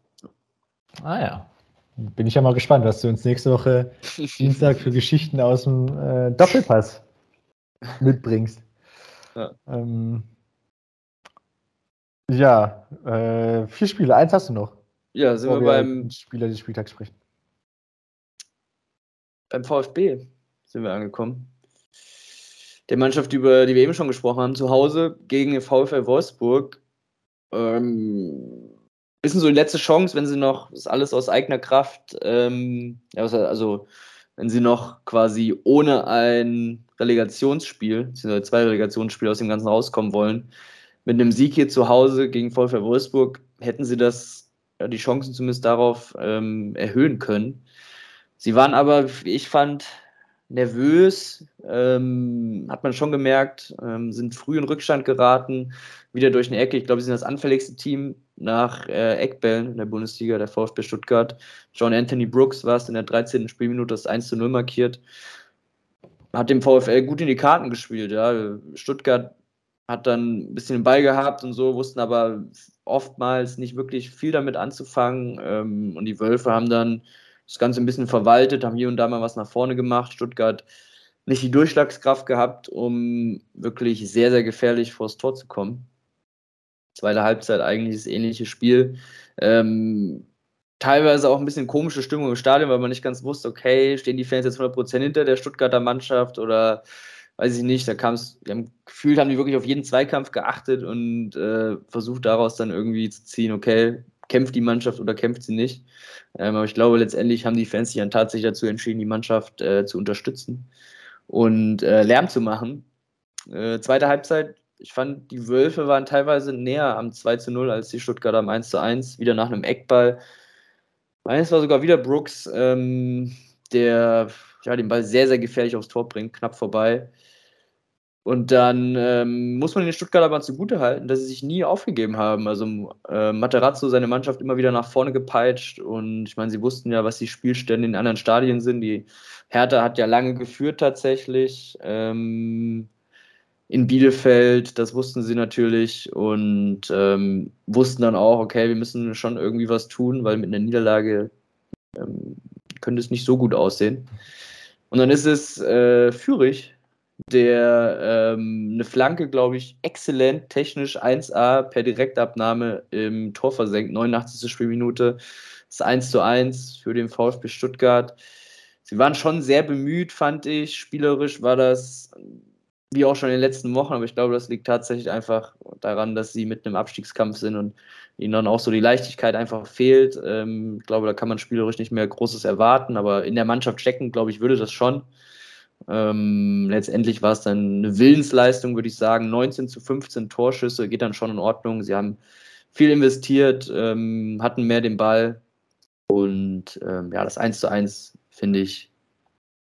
Ah ja. Bin ich ja mal gespannt, was du uns nächste Woche Dienstag für Geschichten aus dem äh, Doppelpass mitbringst. Ja. Ähm, ja, äh, vier Spiele. Eins hast du noch. Ja, sind wir, wir beim Spieler des Spieltags sprechen. Beim VfB sind wir angekommen. Der Mannschaft, über die wir eben schon gesprochen haben, zu Hause gegen den VfL Wolfsburg. Ähm, bisschen so die letzte Chance, wenn sie noch, ist alles aus eigener Kraft, ähm, also wenn sie noch quasi ohne ein Relegationsspiel, beziehungsweise zwei Relegationsspiele aus dem Ganzen rauskommen wollen, mit einem Sieg hier zu Hause gegen VfL Wolfsburg hätten sie das, ja, die Chancen zumindest darauf ähm, erhöhen können. Sie waren aber, wie ich fand, nervös, ähm, hat man schon gemerkt, ähm, sind früh in Rückstand geraten, wieder durch eine Ecke. Ich glaube, sie sind das anfälligste Team nach äh, Eckbällen in der Bundesliga, der VfB Stuttgart. John Anthony Brooks war es in der 13. Spielminute das 1 zu 0 markiert. Hat dem VfL gut in die Karten gespielt. Ja. Stuttgart hat dann ein bisschen den Ball gehabt und so, wussten aber oftmals nicht wirklich viel damit anzufangen. Ähm, und die Wölfe haben dann das Ganze ein bisschen verwaltet, haben hier und da mal was nach vorne gemacht. Stuttgart nicht die Durchschlagskraft gehabt, um wirklich sehr, sehr gefährlich vors Tor zu kommen. Zweite Halbzeit eigentlich das ähnliche Spiel. Ähm, teilweise auch ein bisschen komische Stimmung im Stadion, weil man nicht ganz wusste, okay, stehen die Fans jetzt 100% hinter der Stuttgarter Mannschaft oder weiß ich nicht, da kam es, wir haben gefühlt, haben die wirklich auf jeden Zweikampf geachtet und äh, versucht daraus dann irgendwie zu ziehen, okay, kämpft die Mannschaft oder kämpft sie nicht. Ähm, aber ich glaube, letztendlich haben die Fans sich dann tatsächlich dazu entschieden, die Mannschaft äh, zu unterstützen und äh, Lärm zu machen. Äh, zweite Halbzeit, ich fand, die Wölfe waren teilweise näher am 2 zu 0 als die Stuttgarter am 1 zu 1, wieder nach einem Eckball. Eines war sogar wieder Brooks, ähm, der ja, den Ball sehr, sehr gefährlich aufs Tor bringt, knapp vorbei. Und dann ähm, muss man den Stuttgart aber zugute halten, dass sie sich nie aufgegeben haben. Also äh, Materazzo, seine Mannschaft immer wieder nach vorne gepeitscht und ich meine, sie wussten ja, was die Spielstände in anderen Stadien sind. Die Hertha hat ja lange geführt tatsächlich ähm, in Bielefeld, das wussten sie natürlich und ähm, wussten dann auch, okay, wir müssen schon irgendwie was tun, weil mit einer Niederlage ähm, könnte es nicht so gut aussehen. Und dann ist es äh, Fürich, der ähm, eine Flanke, glaube ich, exzellent, technisch 1A per Direktabnahme im Tor versenkt, 89. Spielminute. Das 1 zu 1 für den VfB Stuttgart. Sie waren schon sehr bemüht, fand ich. Spielerisch war das wie auch schon in den letzten Wochen, aber ich glaube, das liegt tatsächlich einfach daran, dass sie mit einem Abstiegskampf sind und ihnen dann auch so die Leichtigkeit einfach fehlt. Ähm, ich glaube, da kann man spielerisch nicht mehr Großes erwarten, aber in der Mannschaft checken, glaube ich, würde das schon. Ähm, letztendlich war es dann eine Willensleistung, würde ich sagen. 19 zu 15 Torschüsse geht dann schon in Ordnung. Sie haben viel investiert, ähm, hatten mehr den Ball. Und ähm, ja, das 1 zu 1, finde ich,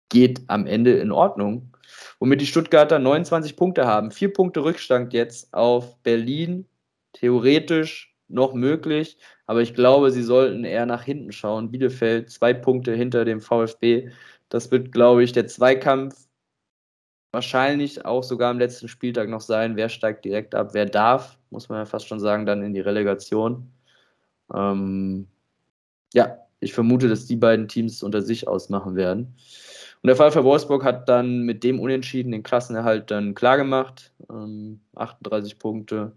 geht am Ende in Ordnung. Womit die Stuttgarter 29 Punkte haben. Vier Punkte Rückstand jetzt auf Berlin. Theoretisch noch möglich, aber ich glaube, sie sollten eher nach hinten schauen. Bielefeld zwei Punkte hinter dem VfB. Das wird, glaube ich, der Zweikampf wahrscheinlich auch sogar am letzten Spieltag noch sein. Wer steigt direkt ab? Wer darf, muss man ja fast schon sagen, dann in die Relegation. Ähm, ja, ich vermute, dass die beiden Teams unter sich ausmachen werden. Und der VfL Wolfsburg hat dann mit dem Unentschieden den Klassenerhalt dann klargemacht. Ähm, 38 Punkte.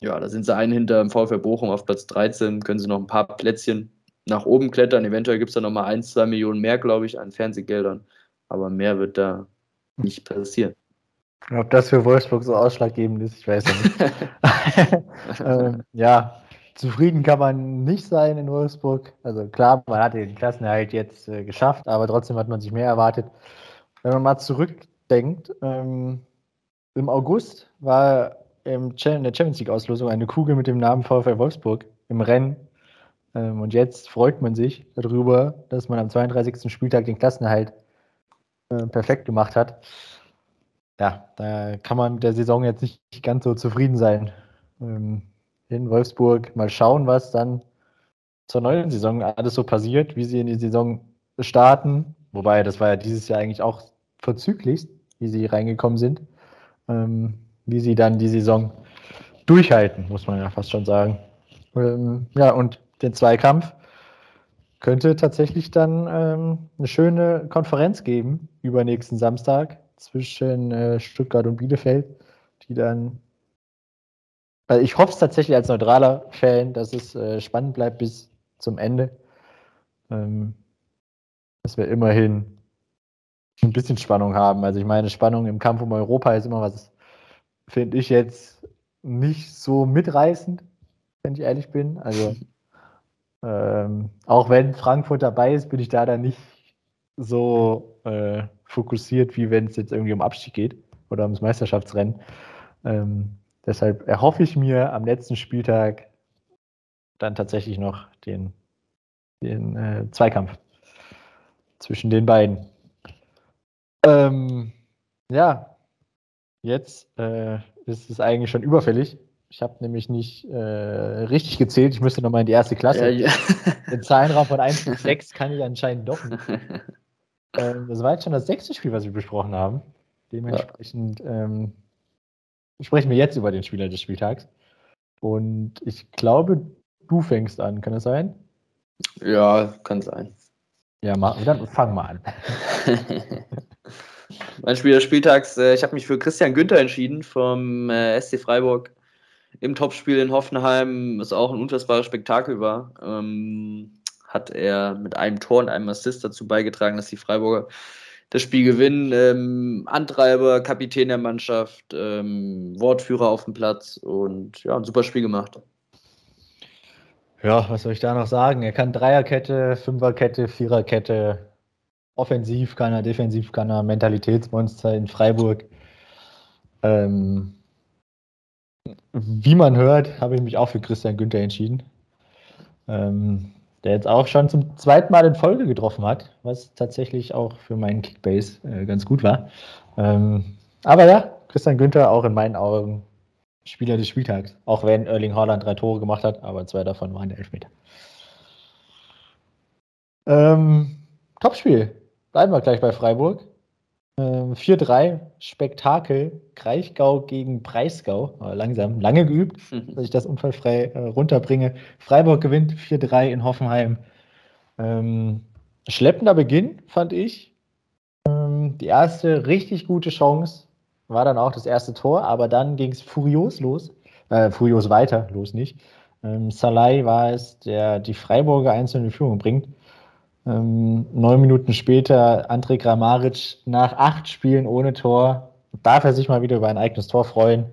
Ja, da sind sie einen hinter dem VfL Bochum auf Platz 13, können sie noch ein paar Plätzchen nach oben klettern. Eventuell gibt es da nochmal ein, zwei Millionen mehr, glaube ich, an Fernsehgeldern. Aber mehr wird da nicht passieren. Ob das für Wolfsburg so ausschlaggebend ist, ich weiß nicht. ähm, ja, zufrieden kann man nicht sein in Wolfsburg. Also klar, man hat den Klassenerhalt jetzt äh, geschafft, aber trotzdem hat man sich mehr erwartet. Wenn man mal zurückdenkt, ähm, im August war im in der Champions League-Auslosung eine Kugel mit dem Namen VfL Wolfsburg im Rennen ähm, und jetzt freut man sich darüber, dass man am 32. Spieltag den Klassenerhalt äh, perfekt gemacht hat. Ja, da kann man mit der Saison jetzt nicht ganz so zufrieden sein. Ähm, in Wolfsburg mal schauen, was dann zur neuen Saison alles so passiert, wie sie in die Saison starten. Wobei, das war ja dieses Jahr eigentlich auch verzüglichst, wie sie reingekommen sind. Ähm, wie sie dann die Saison durchhalten, muss man ja fast schon sagen. Ähm, ja, und den Zweikampf, könnte tatsächlich dann ähm, eine schöne Konferenz geben über nächsten Samstag zwischen äh, Stuttgart und Bielefeld, die dann. Also ich hoffe es tatsächlich als neutraler Fan, dass es äh, spannend bleibt bis zum Ende. Ähm, dass wir immerhin ein bisschen Spannung haben. Also ich meine, Spannung im Kampf um Europa ist immer was, finde ich jetzt nicht so mitreißend, wenn ich ehrlich bin. Also Ähm, auch wenn Frankfurt dabei ist, bin ich da dann nicht so äh, fokussiert, wie wenn es jetzt irgendwie um Abstieg geht oder ums Meisterschaftsrennen. Ähm, deshalb erhoffe ich mir am letzten Spieltag dann tatsächlich noch den, den äh, Zweikampf zwischen den beiden. Ähm, ja, jetzt äh, ist es eigentlich schon überfällig. Ich habe nämlich nicht äh, richtig gezählt. Ich müsste nochmal in die erste Klasse. Ja, ja. Den Zahlenraum von 1 bis 6 kann ich anscheinend doch nicht. Ähm, das war jetzt schon das sechste Spiel, was wir besprochen haben. Dementsprechend ja. ähm, sprechen wir jetzt über den Spieler des Spieltags. Und ich glaube, du fängst an. Kann das sein? Ja, kann sein. Ja, mach, dann fang mal an. mein Spieler des Spieltags, äh, ich habe mich für Christian Günther entschieden vom äh, SC Freiburg im Topspiel in Hoffenheim, was auch ein unfassbares Spektakel war, ähm, hat er mit einem Tor und einem Assist dazu beigetragen, dass die Freiburger das Spiel gewinnen. Ähm, Antreiber, Kapitän der Mannschaft, ähm, Wortführer auf dem Platz und ja, ein super Spiel gemacht. Ja, was soll ich da noch sagen? Er kann Dreierkette, Fünferkette, Viererkette, offensiv kann er, defensiv kann er, Mentalitätsmonster in Freiburg. Ähm, wie man hört, habe ich mich auch für Christian Günther entschieden. Ähm, der jetzt auch schon zum zweiten Mal in Folge getroffen hat, was tatsächlich auch für meinen Kickbase äh, ganz gut war. Ähm, aber ja, Christian Günther auch in meinen Augen Spieler des Spieltags. Auch wenn Erling Haaland drei Tore gemacht hat, aber zwei davon waren Elfmeter. Ähm, Topspiel. Bleiben wir gleich bei Freiburg. 4-3, ähm, Spektakel, Kraichgau gegen Breisgau. langsam, lange geübt, dass ich das unfallfrei äh, runterbringe. Freiburg gewinnt 4-3 in Hoffenheim. Ähm, schleppender Beginn, fand ich. Ähm, die erste richtig gute Chance war dann auch das erste Tor, aber dann ging es furios los. Äh, furios weiter, los nicht. Ähm, Salai war es, der die Freiburger einzeln in Führung bringt. Ähm, neun Minuten später André Kramaric nach acht Spielen ohne Tor. Darf er sich mal wieder über ein eigenes Tor freuen.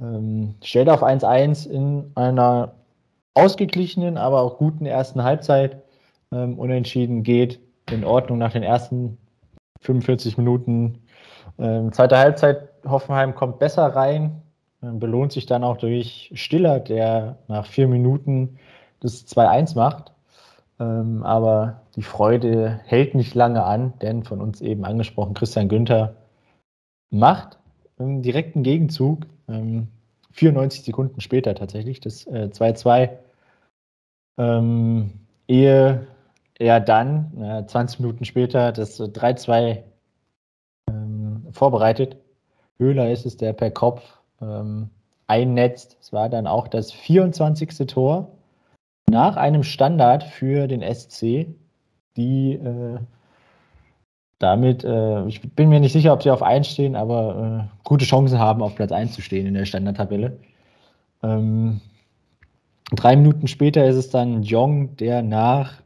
Ähm, stellt auf 1-1 in einer ausgeglichenen, aber auch guten ersten Halbzeit. Ähm, unentschieden geht in Ordnung nach den ersten 45 Minuten. Ähm, zweite Halbzeit, Hoffenheim kommt besser rein, ähm, belohnt sich dann auch durch Stiller, der nach vier Minuten das 2-1 macht. Ähm, aber die Freude hält nicht lange an, denn von uns eben angesprochen, Christian Günther macht im direkten Gegenzug, ähm, 94 Sekunden später tatsächlich, das 2-2, äh, ähm, ehe er dann äh, 20 Minuten später das 3-2 ähm, vorbereitet. Höhler ist es, der per Kopf ähm, einnetzt. Es war dann auch das 24. Tor nach einem Standard für den SC, die äh, damit, äh, ich bin mir nicht sicher, ob sie auf 1 stehen, aber äh, gute Chancen haben, auf Platz 1 zu stehen in der Standardtabelle. Ähm, drei Minuten später ist es dann Jong, der nach,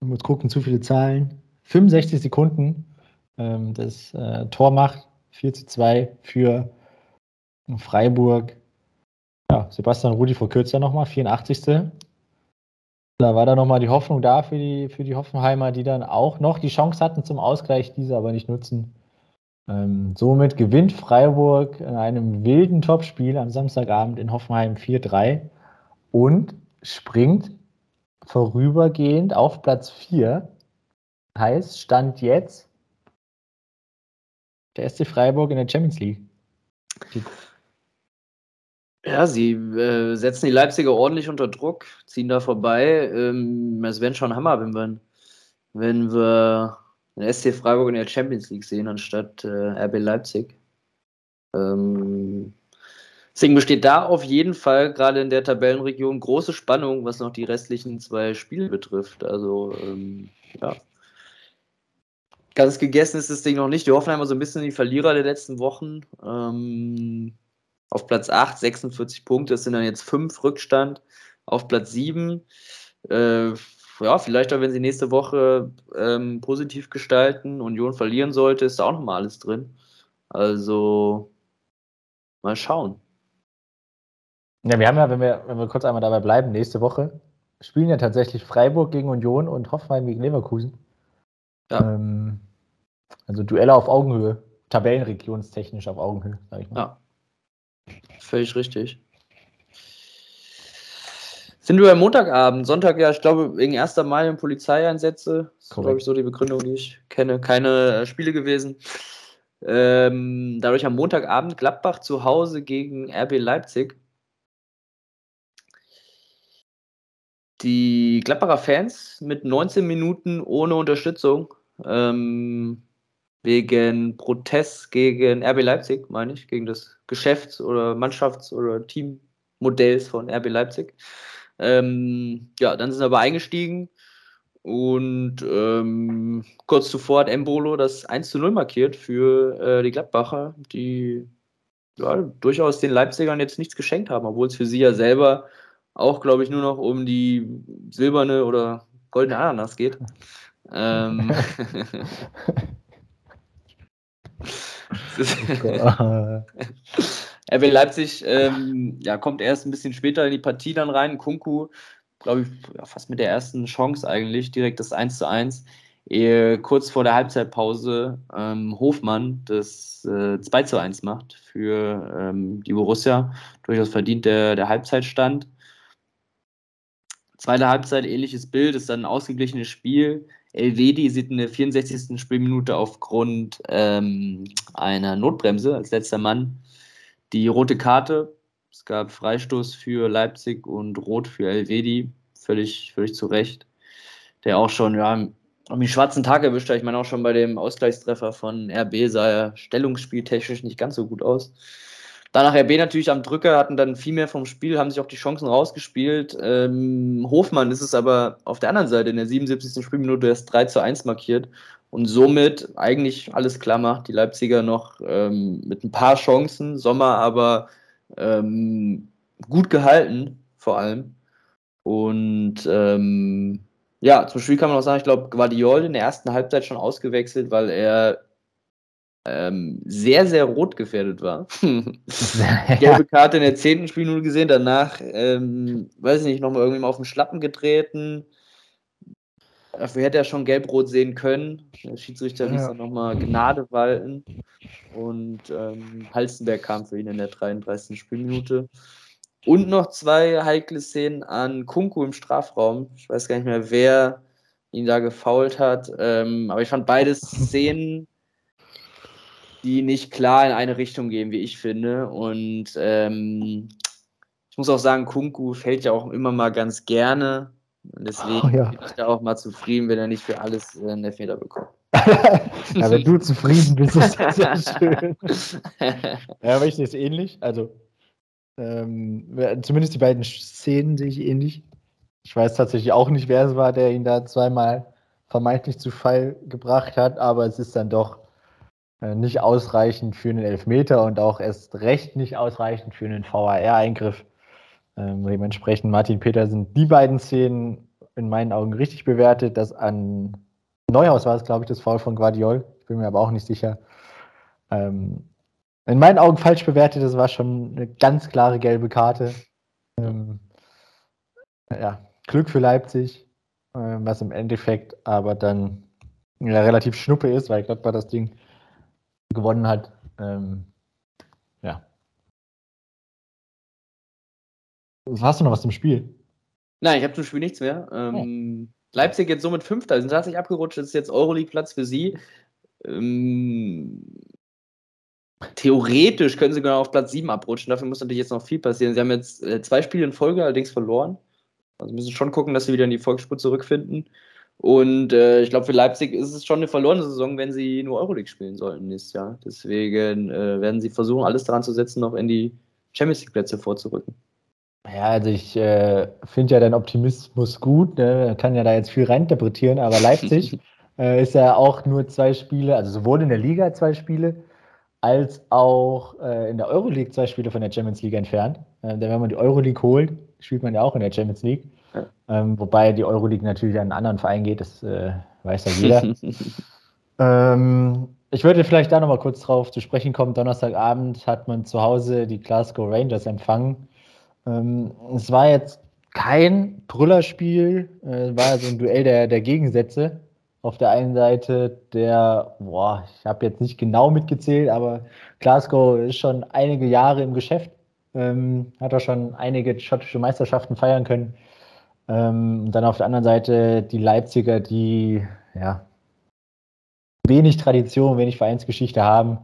ich muss gucken, zu viele Zahlen, 65 Sekunden ähm, das äh, Tor macht, 4 zu 2 für Freiburg. Ja, Sebastian Rudi verkürzt ja nochmal, 84. Da war dann nochmal die Hoffnung da für die, für die Hoffenheimer, die dann auch noch die Chance hatten zum Ausgleich, diese aber nicht nutzen. Ähm, somit gewinnt Freiburg in einem wilden Topspiel am Samstagabend in Hoffenheim 4-3 und springt vorübergehend auf Platz 4. Heißt, Stand jetzt der SC Freiburg in der Champions League. Ja, sie äh, setzen die Leipziger ordentlich unter Druck, ziehen da vorbei. Ähm, es wäre schon Hammer, wenn wir, wenn wir den SC Freiburg in der Champions League sehen, anstatt äh, RB Leipzig. Ähm, deswegen besteht da auf jeden Fall gerade in der Tabellenregion große Spannung, was noch die restlichen zwei Spiele betrifft. Also, ähm, ja. Ganz gegessen ist das Ding noch nicht. Die Hoffenheimer so ein bisschen die Verlierer der letzten Wochen. Ähm, auf Platz 8, 46 Punkte, das sind dann jetzt 5 Rückstand. Auf Platz 7, äh, ja, vielleicht auch, wenn sie nächste Woche ähm, positiv gestalten, Union verlieren sollte, ist da auch nochmal alles drin. Also, mal schauen. Ja, wir haben ja, wenn wir, wenn wir kurz einmal dabei bleiben, nächste Woche spielen ja tatsächlich Freiburg gegen Union und Hoffenheim gegen Leverkusen. Ja. Ähm, also Duelle auf Augenhöhe, Tabellenregionstechnisch auf Augenhöhe, sag ich mal. Ja. Völlig richtig. Sind wir am Montagabend, Sonntag ja, ich glaube, wegen 1. Mai und Polizeieinsätze. Das ist, glaube ich, so die Begründung, die ich kenne. Keine äh, Spiele gewesen. Ähm, dadurch am Montagabend Gladbach zu Hause gegen RB Leipzig. Die Gladbacher Fans mit 19 Minuten ohne Unterstützung ähm, wegen Protest gegen RB Leipzig, meine ich, gegen das Geschäfts- oder Mannschafts- oder Teammodells von RB Leipzig. Ähm, ja, dann sind aber eingestiegen und ähm, kurz zuvor hat Embolo das 1 zu 0 markiert für äh, die Gladbacher, die ja, durchaus den Leipzigern jetzt nichts geschenkt haben, obwohl es für sie ja selber auch, glaube ich, nur noch um die silberne oder goldene Ananas geht. ähm, RB Leipzig ähm, ja, kommt erst ein bisschen später in die Partie dann rein. Kunku, glaube ich, ja, fast mit der ersten Chance eigentlich, direkt das 1 zu 1. Ehe kurz vor der Halbzeitpause ähm, Hofmann das äh, 2 zu 1 macht für ähm, die Borussia. Durchaus verdient der, der Halbzeitstand. Zweite Halbzeit, ähnliches Bild, ist dann ein ausgeglichenes Spiel. Elvedi sieht in der 64. Spielminute aufgrund ähm, einer Notbremse als letzter Mann die rote Karte. Es gab Freistoß für Leipzig und Rot für Elvedi, völlig, völlig zu Recht. Der auch schon, ja, um den schwarzen Tag erwischt hat. Ich meine, auch schon bei dem Ausgleichstreffer von RB sah er stellungsspieltechnisch nicht ganz so gut aus. Danach RB natürlich am Drücker, hatten dann viel mehr vom Spiel, haben sich auch die Chancen rausgespielt. Ähm, Hofmann ist es aber auf der anderen Seite in der 77. Spielminute erst 3 zu 1 markiert. und somit eigentlich alles klar macht. Die Leipziger noch ähm, mit ein paar Chancen, Sommer aber ähm, gut gehalten, vor allem. Und ähm, ja, zum Spiel kann man auch sagen, ich glaube, Guardiol in der ersten Halbzeit schon ausgewechselt, weil er ähm, sehr, sehr rot gefährdet war. Gelbe Karte in der zehnten Spielminute gesehen, danach, ähm, weiß ich nicht, nochmal irgendwie mal auf den Schlappen getreten. Dafür hätte er schon gelb-rot sehen können. Der Schiedsrichter ließ dann nochmal Gnade walten. Und ähm, Halstenberg kam für ihn in der 33. Spielminute. Und noch zwei heikle Szenen an Kunku im Strafraum. Ich weiß gar nicht mehr, wer ihn da gefault hat. Ähm, aber ich fand beide Szenen die nicht klar in eine Richtung gehen, wie ich finde. Und ähm, ich muss auch sagen, Kunku fällt ja auch immer mal ganz gerne. Und deswegen oh, ja. bin ich da auch mal zufrieden, wenn er nicht für alles äh, einen Elfmeter bekommt. ja, wenn du zufrieden bist, ist das ja schön. ja, aber ich sehe es ähnlich. Also, ähm, zumindest die beiden Szenen sehe ich ähnlich. Ich weiß tatsächlich auch nicht, wer es war, der ihn da zweimal vermeintlich zu Fall gebracht hat, aber es ist dann doch nicht ausreichend für einen Elfmeter und auch erst recht nicht ausreichend für einen VAR-Eingriff. Ähm, dementsprechend Martin Petersen die beiden Szenen in meinen Augen richtig bewertet. Das an Neuhaus war es, glaube ich, das Foul von Guardiol. Ich bin mir aber auch nicht sicher. Ähm, in meinen Augen falsch bewertet. Das war schon eine ganz klare gelbe Karte. Ähm, ja, Glück für Leipzig, äh, was im Endeffekt aber dann ja, relativ schnuppe ist, weil Gladbach das Ding gewonnen hat. Ähm, ja. Hast du noch was zum Spiel? Nein, ich habe zum Spiel nichts mehr. Ähm, oh. Leipzig jetzt somit Fünfter, sind tatsächlich abgerutscht, das ist jetzt Euroleague-Platz für sie. Ähm, theoretisch können sie genau auf Platz 7 abrutschen, dafür muss natürlich jetzt noch viel passieren. Sie haben jetzt äh, zwei Spiele in Folge allerdings verloren. Also müssen schon gucken, dass sie wieder in die Volksspur zurückfinden. Und äh, ich glaube, für Leipzig ist es schon eine verlorene Saison, wenn sie nur Euroleague spielen sollten nächstes Jahr. Deswegen äh, werden sie versuchen, alles daran zu setzen, noch in die Champions League-Plätze vorzurücken. Ja, also ich äh, finde ja deinen Optimismus gut, ne? kann ja da jetzt viel reinterpretieren, aber Leipzig äh, ist ja auch nur zwei Spiele, also sowohl in der Liga zwei Spiele, als auch äh, in der Euroleague zwei Spiele von der Champions League entfernt. Äh, denn wenn man die Euroleague holt, spielt man ja auch in der Champions League. Ähm, wobei die Euroleague natürlich an einen anderen Verein geht, das äh, weiß ja jeder. ähm, ich würde vielleicht da nochmal kurz drauf zu sprechen kommen. Donnerstagabend hat man zu Hause die Glasgow Rangers empfangen. Ähm, es war jetzt kein Brüllerspiel, äh, war so ein Duell der, der Gegensätze. Auf der einen Seite der, boah, ich habe jetzt nicht genau mitgezählt, aber Glasgow ist schon einige Jahre im Geschäft, ähm, hat auch schon einige schottische Meisterschaften feiern können. Ähm, dann auf der anderen Seite die Leipziger, die ja wenig Tradition, wenig Vereinsgeschichte haben.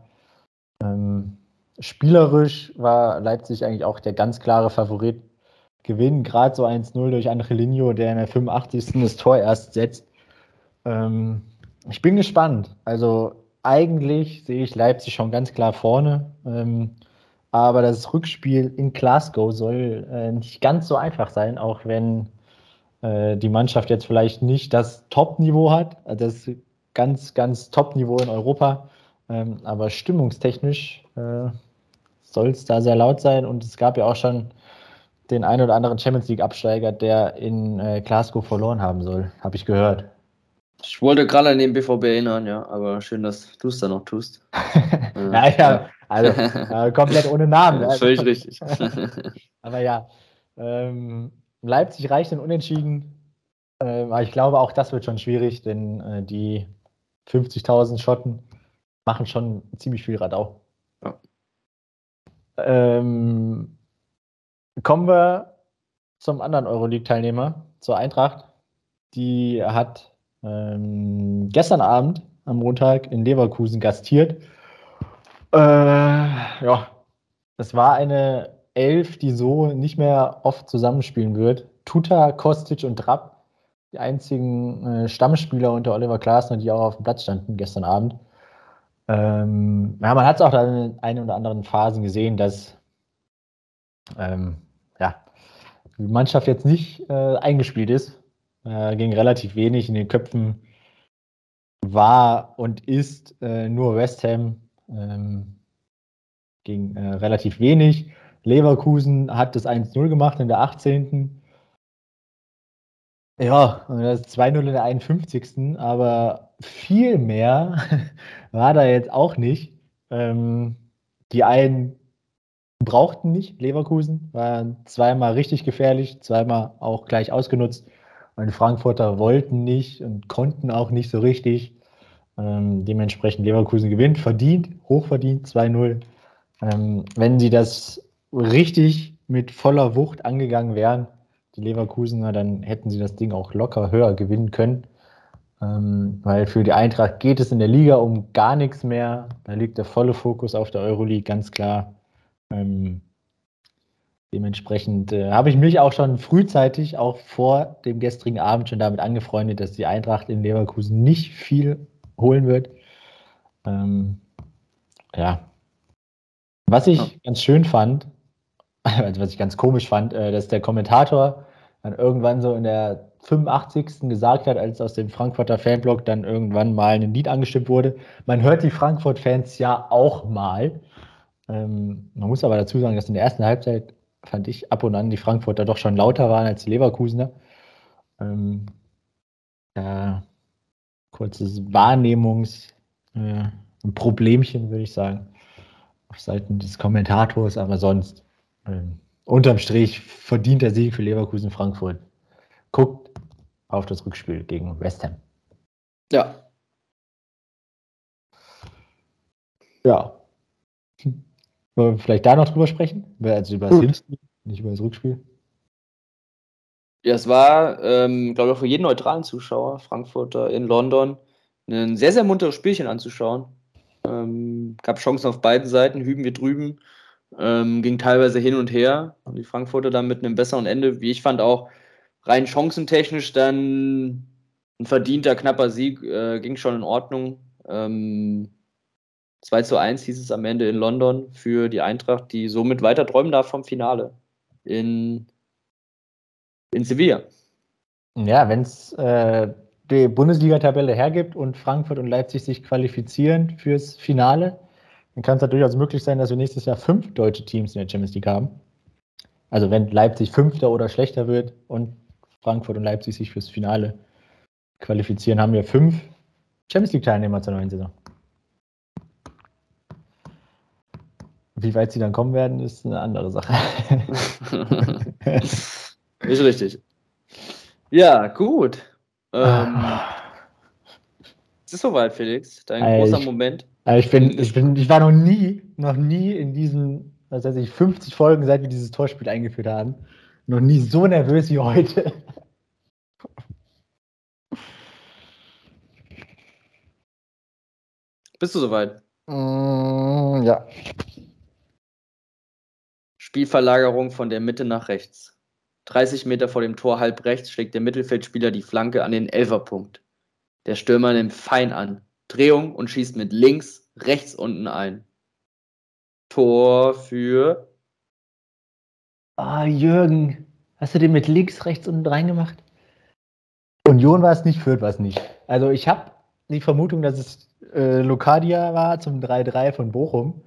Ähm, spielerisch war Leipzig eigentlich auch der ganz klare Favorit. Gewinnen gerade so 1-0 durch Angelino, der in der 85. das Tor erst setzt. Ähm, ich bin gespannt. Also eigentlich sehe ich Leipzig schon ganz klar vorne. Ähm, aber das Rückspiel in Glasgow soll äh, nicht ganz so einfach sein, auch wenn äh, die Mannschaft jetzt vielleicht nicht das Top-Niveau hat, das ganz, ganz Top-Niveau in Europa, ähm, aber stimmungstechnisch äh, soll es da sehr laut sein und es gab ja auch schon den einen oder anderen Champions League-Absteiger, der in äh, Glasgow verloren haben soll, habe ich gehört. Ich wollte gerade an den BVB erinnern, ja, aber schön, dass du es da noch tust. ja, ja, also äh, komplett ohne Namen. Also, Völlig richtig. aber ja, ähm, Leipzig reicht in Unentschieden. Äh, aber ich glaube, auch das wird schon schwierig, denn äh, die 50.000 Schotten machen schon ziemlich viel Radau. Ja. Ähm, kommen wir zum anderen Euroleague-Teilnehmer, zur Eintracht. Die hat ähm, gestern Abend am Montag in Leverkusen gastiert. Äh, ja, es war eine Elf, die so nicht mehr oft zusammenspielen wird. Tuta, Kostic und Trapp, die einzigen äh, Stammspieler unter Oliver Glasner, die auch auf dem Platz standen gestern Abend. Ähm, ja, man hat es auch in ein oder anderen Phasen gesehen, dass ähm, ja, die Mannschaft jetzt nicht äh, eingespielt ist. Äh, ging relativ wenig in den Köpfen war und ist äh, nur West Ham ähm, ging äh, relativ wenig. Leverkusen hat das 1-0 gemacht in der 18. Ja, und das 2-0 in der 51. Aber viel mehr war da jetzt auch nicht. Ähm, die einen brauchten nicht, Leverkusen, waren zweimal richtig gefährlich, zweimal auch gleich ausgenutzt. Und die Frankfurter wollten nicht und konnten auch nicht so richtig. Ähm, dementsprechend Leverkusen gewinnt, verdient, hochverdient, 2-0. Ähm, wenn sie das richtig mit voller Wucht angegangen wären, die Leverkusener, dann hätten sie das Ding auch locker höher gewinnen können. Ähm, weil für die Eintracht geht es in der Liga um gar nichts mehr. Da liegt der volle Fokus auf der Euroleague, ganz klar. Ähm, dementsprechend äh, habe ich mich auch schon frühzeitig, auch vor dem gestrigen Abend, schon damit angefreundet, dass die Eintracht in Leverkusen nicht viel holen wird. Ähm, ja. Was ich ganz schön fand, was ich ganz komisch fand, äh, dass der Kommentator dann irgendwann so in der 85. gesagt hat, als aus dem Frankfurter Fanblog dann irgendwann mal ein Lied angestimmt wurde. Man hört die Frankfurt-Fans ja auch mal. Ähm, man muss aber dazu sagen, dass in der ersten Halbzeit fand ich ab und an die Frankfurter doch schon lauter waren als die Leverkusener. Ähm, ja, kurzes Wahrnehmungsproblemchen, äh, würde ich sagen, auf Seiten des Kommentators, aber sonst ähm, unterm Strich verdient der Sieg für Leverkusen Frankfurt. Guckt auf das Rückspiel gegen West Ham. Ja. Ja. Wollen wir vielleicht da noch drüber sprechen? Also über das Hinspiel, nicht über das Rückspiel. Ja, es war, ähm, glaube ich, auch für jeden neutralen Zuschauer, Frankfurter in London, ein sehr, sehr munteres Spielchen anzuschauen. Ähm, gab Chancen auf beiden Seiten, hüben wir drüben. Ähm, ging teilweise hin und her. Und die Frankfurter dann mit einem besseren Ende, wie ich fand, auch rein chancentechnisch dann ein verdienter, knapper Sieg, äh, ging schon in Ordnung. Ähm, 2 zu 1 hieß es am Ende in London für die Eintracht, die somit weiter träumen darf vom Finale in in Sevilla. Ja, wenn es äh, die Bundesliga-Tabelle hergibt und Frankfurt und Leipzig sich qualifizieren fürs Finale, dann kann es ja durchaus möglich sein, dass wir nächstes Jahr fünf deutsche Teams in der Champions League haben. Also wenn Leipzig Fünfter oder schlechter wird und Frankfurt und Leipzig sich fürs Finale qualifizieren, haben wir fünf Champions League-Teilnehmer zur neuen Saison. Wie weit sie dann kommen werden, ist eine andere Sache. Ist richtig. Ja, gut. Ähm, es ist soweit, Felix. Dein also großer Moment. Also ich, bin, ich, bin, ich war noch nie, noch nie in diesen, was weiß ich, 50 Folgen, seit wir dieses Torspiel eingeführt haben, noch nie so nervös wie heute. Bist du soweit? Mm, ja. Spielverlagerung von der Mitte nach rechts. 30 Meter vor dem Tor halb rechts schlägt der Mittelfeldspieler die Flanke an den Elferpunkt. Der Stürmer nimmt fein an. Drehung und schießt mit links, rechts unten ein. Tor für. Ah, oh, Jürgen, hast du den mit links, rechts unten reingemacht? Union war es nicht, Fürth war es nicht. Also ich habe die Vermutung, dass es äh, Lokadia war zum 3-3 von Bochum.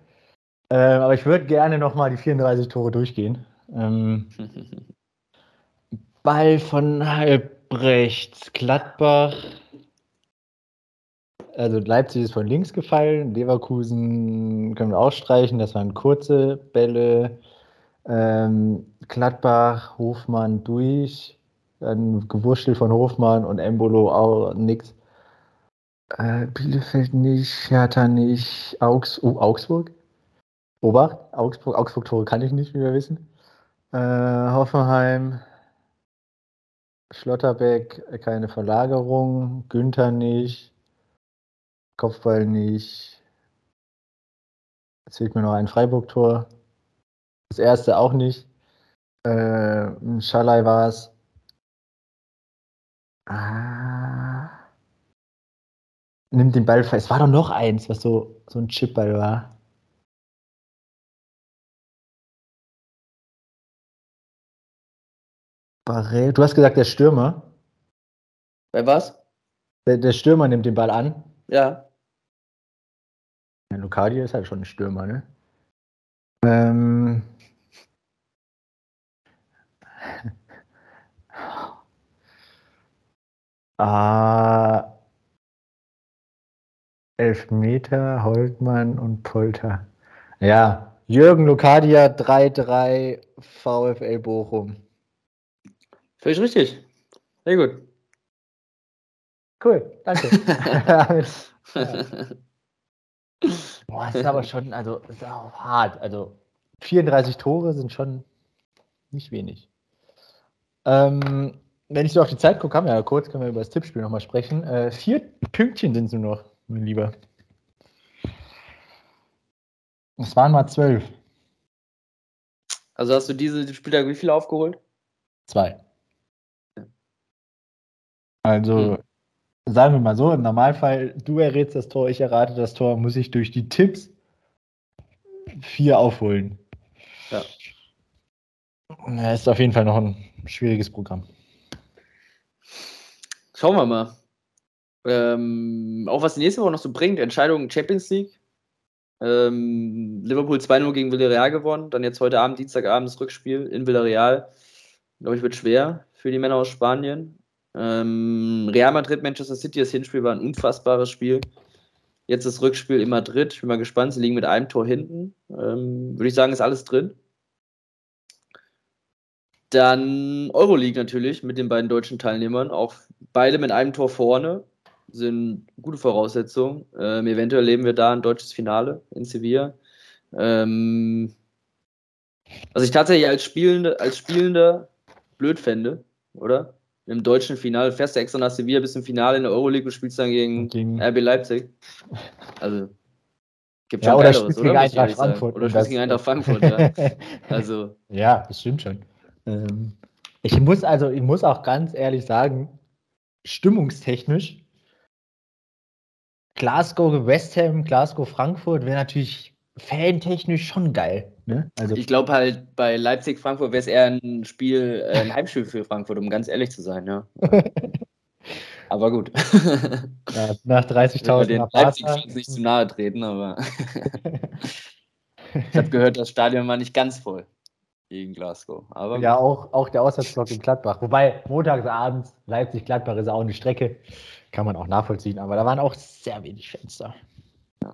Äh, aber ich würde gerne nochmal die 34 Tore durchgehen. Ähm, Ball von Halbrechts, Gladbach. Also Leipzig ist von links gefallen, Leverkusen können wir ausstreichen, das waren kurze Bälle. Ähm, Gladbach, Hofmann durch, dann gewurschtelt von Hofmann und Embolo auch nix. Äh, Bielefeld nicht, Hertha nicht, Augs oh, Augsburg. Obacht, Augsburg, Augsburg-Tore kann ich nicht, wie wir wissen. Äh, Hoffenheim, Schlotterbeck, äh, keine Verlagerung. Günther nicht. Kopfball nicht. Jetzt fehlt mir noch ein Freiburg-Tor. Das erste auch nicht. Äh, Schalai war es. Ah. Nimmt den Ball. Es war doch noch eins, was so, so ein Chipball war. Barrel. Du hast gesagt, der Stürmer. Bei was? Der, der Stürmer nimmt den Ball an. Ja. Ja, Lucadia ist halt schon ein Stürmer, ne? Ähm. ah. Elfmeter, Holtmann und Polter. Ja, Jürgen Lucadia 3-3 VfL Bochum. Völlig richtig. Sehr gut. Cool, danke. Boah, ist aber schon, also ist auch hart. Also 34 Tore sind schon nicht wenig. Ähm, wenn ich so auf die Zeit gucke, haben wir ja kurz, können wir über das Tippspiel nochmal sprechen. Äh, vier Pünktchen sind es nur noch, mein Lieber. Es waren mal zwölf. Also hast du diese Spieltag wie viel aufgeholt? Zwei. Also, hm. Sagen wir mal so, im Normalfall, du errätst das Tor, ich errate das Tor, muss ich durch die Tipps vier aufholen. Ja. Ja, ist auf jeden Fall noch ein schwieriges Programm. Schauen wir mal. Ähm, auch was die nächste Woche noch so bringt, Entscheidung Champions League. Ähm, Liverpool 2-0 gegen Villarreal gewonnen, dann jetzt heute Abend, Dienstagabend das Rückspiel in Villarreal. Glaube ich, wird schwer für die Männer aus Spanien. Ähm, Real Madrid, Manchester City, das Hinspiel war ein unfassbares Spiel. Jetzt das Rückspiel in Madrid. Ich bin mal gespannt, sie liegen mit einem Tor hinten. Ähm, Würde ich sagen, ist alles drin. Dann Euroleague natürlich mit den beiden deutschen Teilnehmern. Auch beide mit einem Tor vorne sind gute Voraussetzungen. Ähm, eventuell erleben wir da ein deutsches Finale in Sevilla. Ähm, was ich tatsächlich als Spielende, als Spielender blöd fände, oder? Im deutschen Finale fährst du extra nach Sevilla bis zum Finale in der Euroleague und spielst dann gegen, gegen RB Leipzig. Also gibt ja, schon oder Geileres, oder? Eintracht Frankfurt. Oder spielst gegen Eintracht Frankfurt, ja. Also. Ja, das stimmt schon. Ähm, ich muss also, ich muss auch ganz ehrlich sagen, stimmungstechnisch Glasgow, West Ham, Glasgow, Frankfurt wäre natürlich fantechnisch schon geil. Ne? Also ich glaube halt, bei Leipzig-Frankfurt wäre es eher ein Spiel, äh, ein Heimspiel für Frankfurt, um ganz ehrlich zu sein, ja. aber gut. Ja, nach 30.000 Leipzig nicht zu nahe treten, aber ich habe gehört, das Stadion war nicht ganz voll gegen Glasgow. Aber ja, auch, auch der Auswärtsblock in Gladbach. Wobei montagsabends Leipzig-Gladbach ist auch eine Strecke. Kann man auch nachvollziehen, aber da waren auch sehr wenig Fenster. Ja.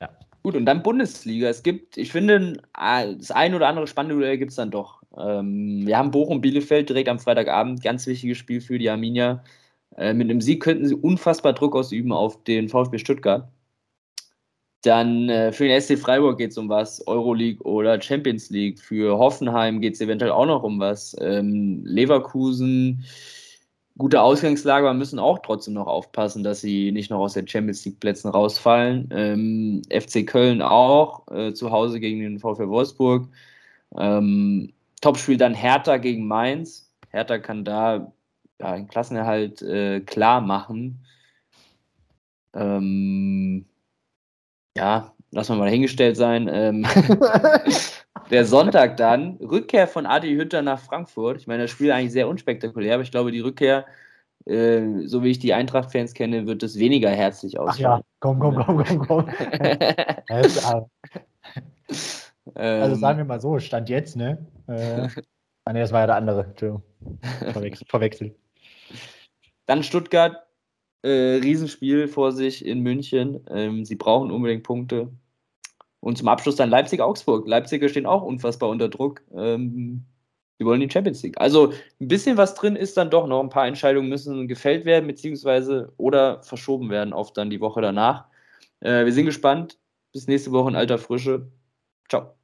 ja. Gut, und dann Bundesliga. Es gibt, ich finde, das ein oder andere spannende Duell gibt es dann doch. Ähm, wir haben Bochum-Bielefeld direkt am Freitagabend. Ganz wichtiges Spiel für die Arminia. Äh, mit einem Sieg könnten sie unfassbar Druck ausüben auf den VfB Stuttgart. Dann äh, für den SC Freiburg geht es um was, Euroleague oder Champions League. Für Hoffenheim geht es eventuell auch noch um was. Ähm, Leverkusen gute Ausgangslage, aber müssen auch trotzdem noch aufpassen, dass sie nicht noch aus den Champions League Plätzen rausfallen. Ähm, FC Köln auch, äh, zu Hause gegen den VfL Wolfsburg. Ähm, Topspiel dann Hertha gegen Mainz. Hertha kann da ja, den Klassenerhalt äh, klar machen. Ähm, ja, lassen wir mal hingestellt sein. Ähm, der Sonntag dann, Rückkehr von Adi Hütter nach Frankfurt. Ich meine, das Spiel ist eigentlich sehr unspektakulär, aber ich glaube, die Rückkehr, äh, so wie ich die Eintracht-Fans kenne, wird es weniger herzlich aussehen. Ach ja, komm, komm, komm, komm, komm. also sagen wir mal so, Stand jetzt, ne? Äh, ah, ne, das war ja der andere. Entschuldigung. Verwechselt. Dann Stuttgart, äh, Riesenspiel vor sich in München. Ähm, sie brauchen unbedingt Punkte. Und zum Abschluss dann Leipzig-Augsburg. Leipziger stehen auch unfassbar unter Druck. Ähm, die wollen die Champions League. Also ein bisschen was drin ist dann doch noch. Ein paar Entscheidungen müssen gefällt werden, beziehungsweise oder verschoben werden auf dann die Woche danach. Äh, wir sind gespannt. Bis nächste Woche in alter Frische. Ciao.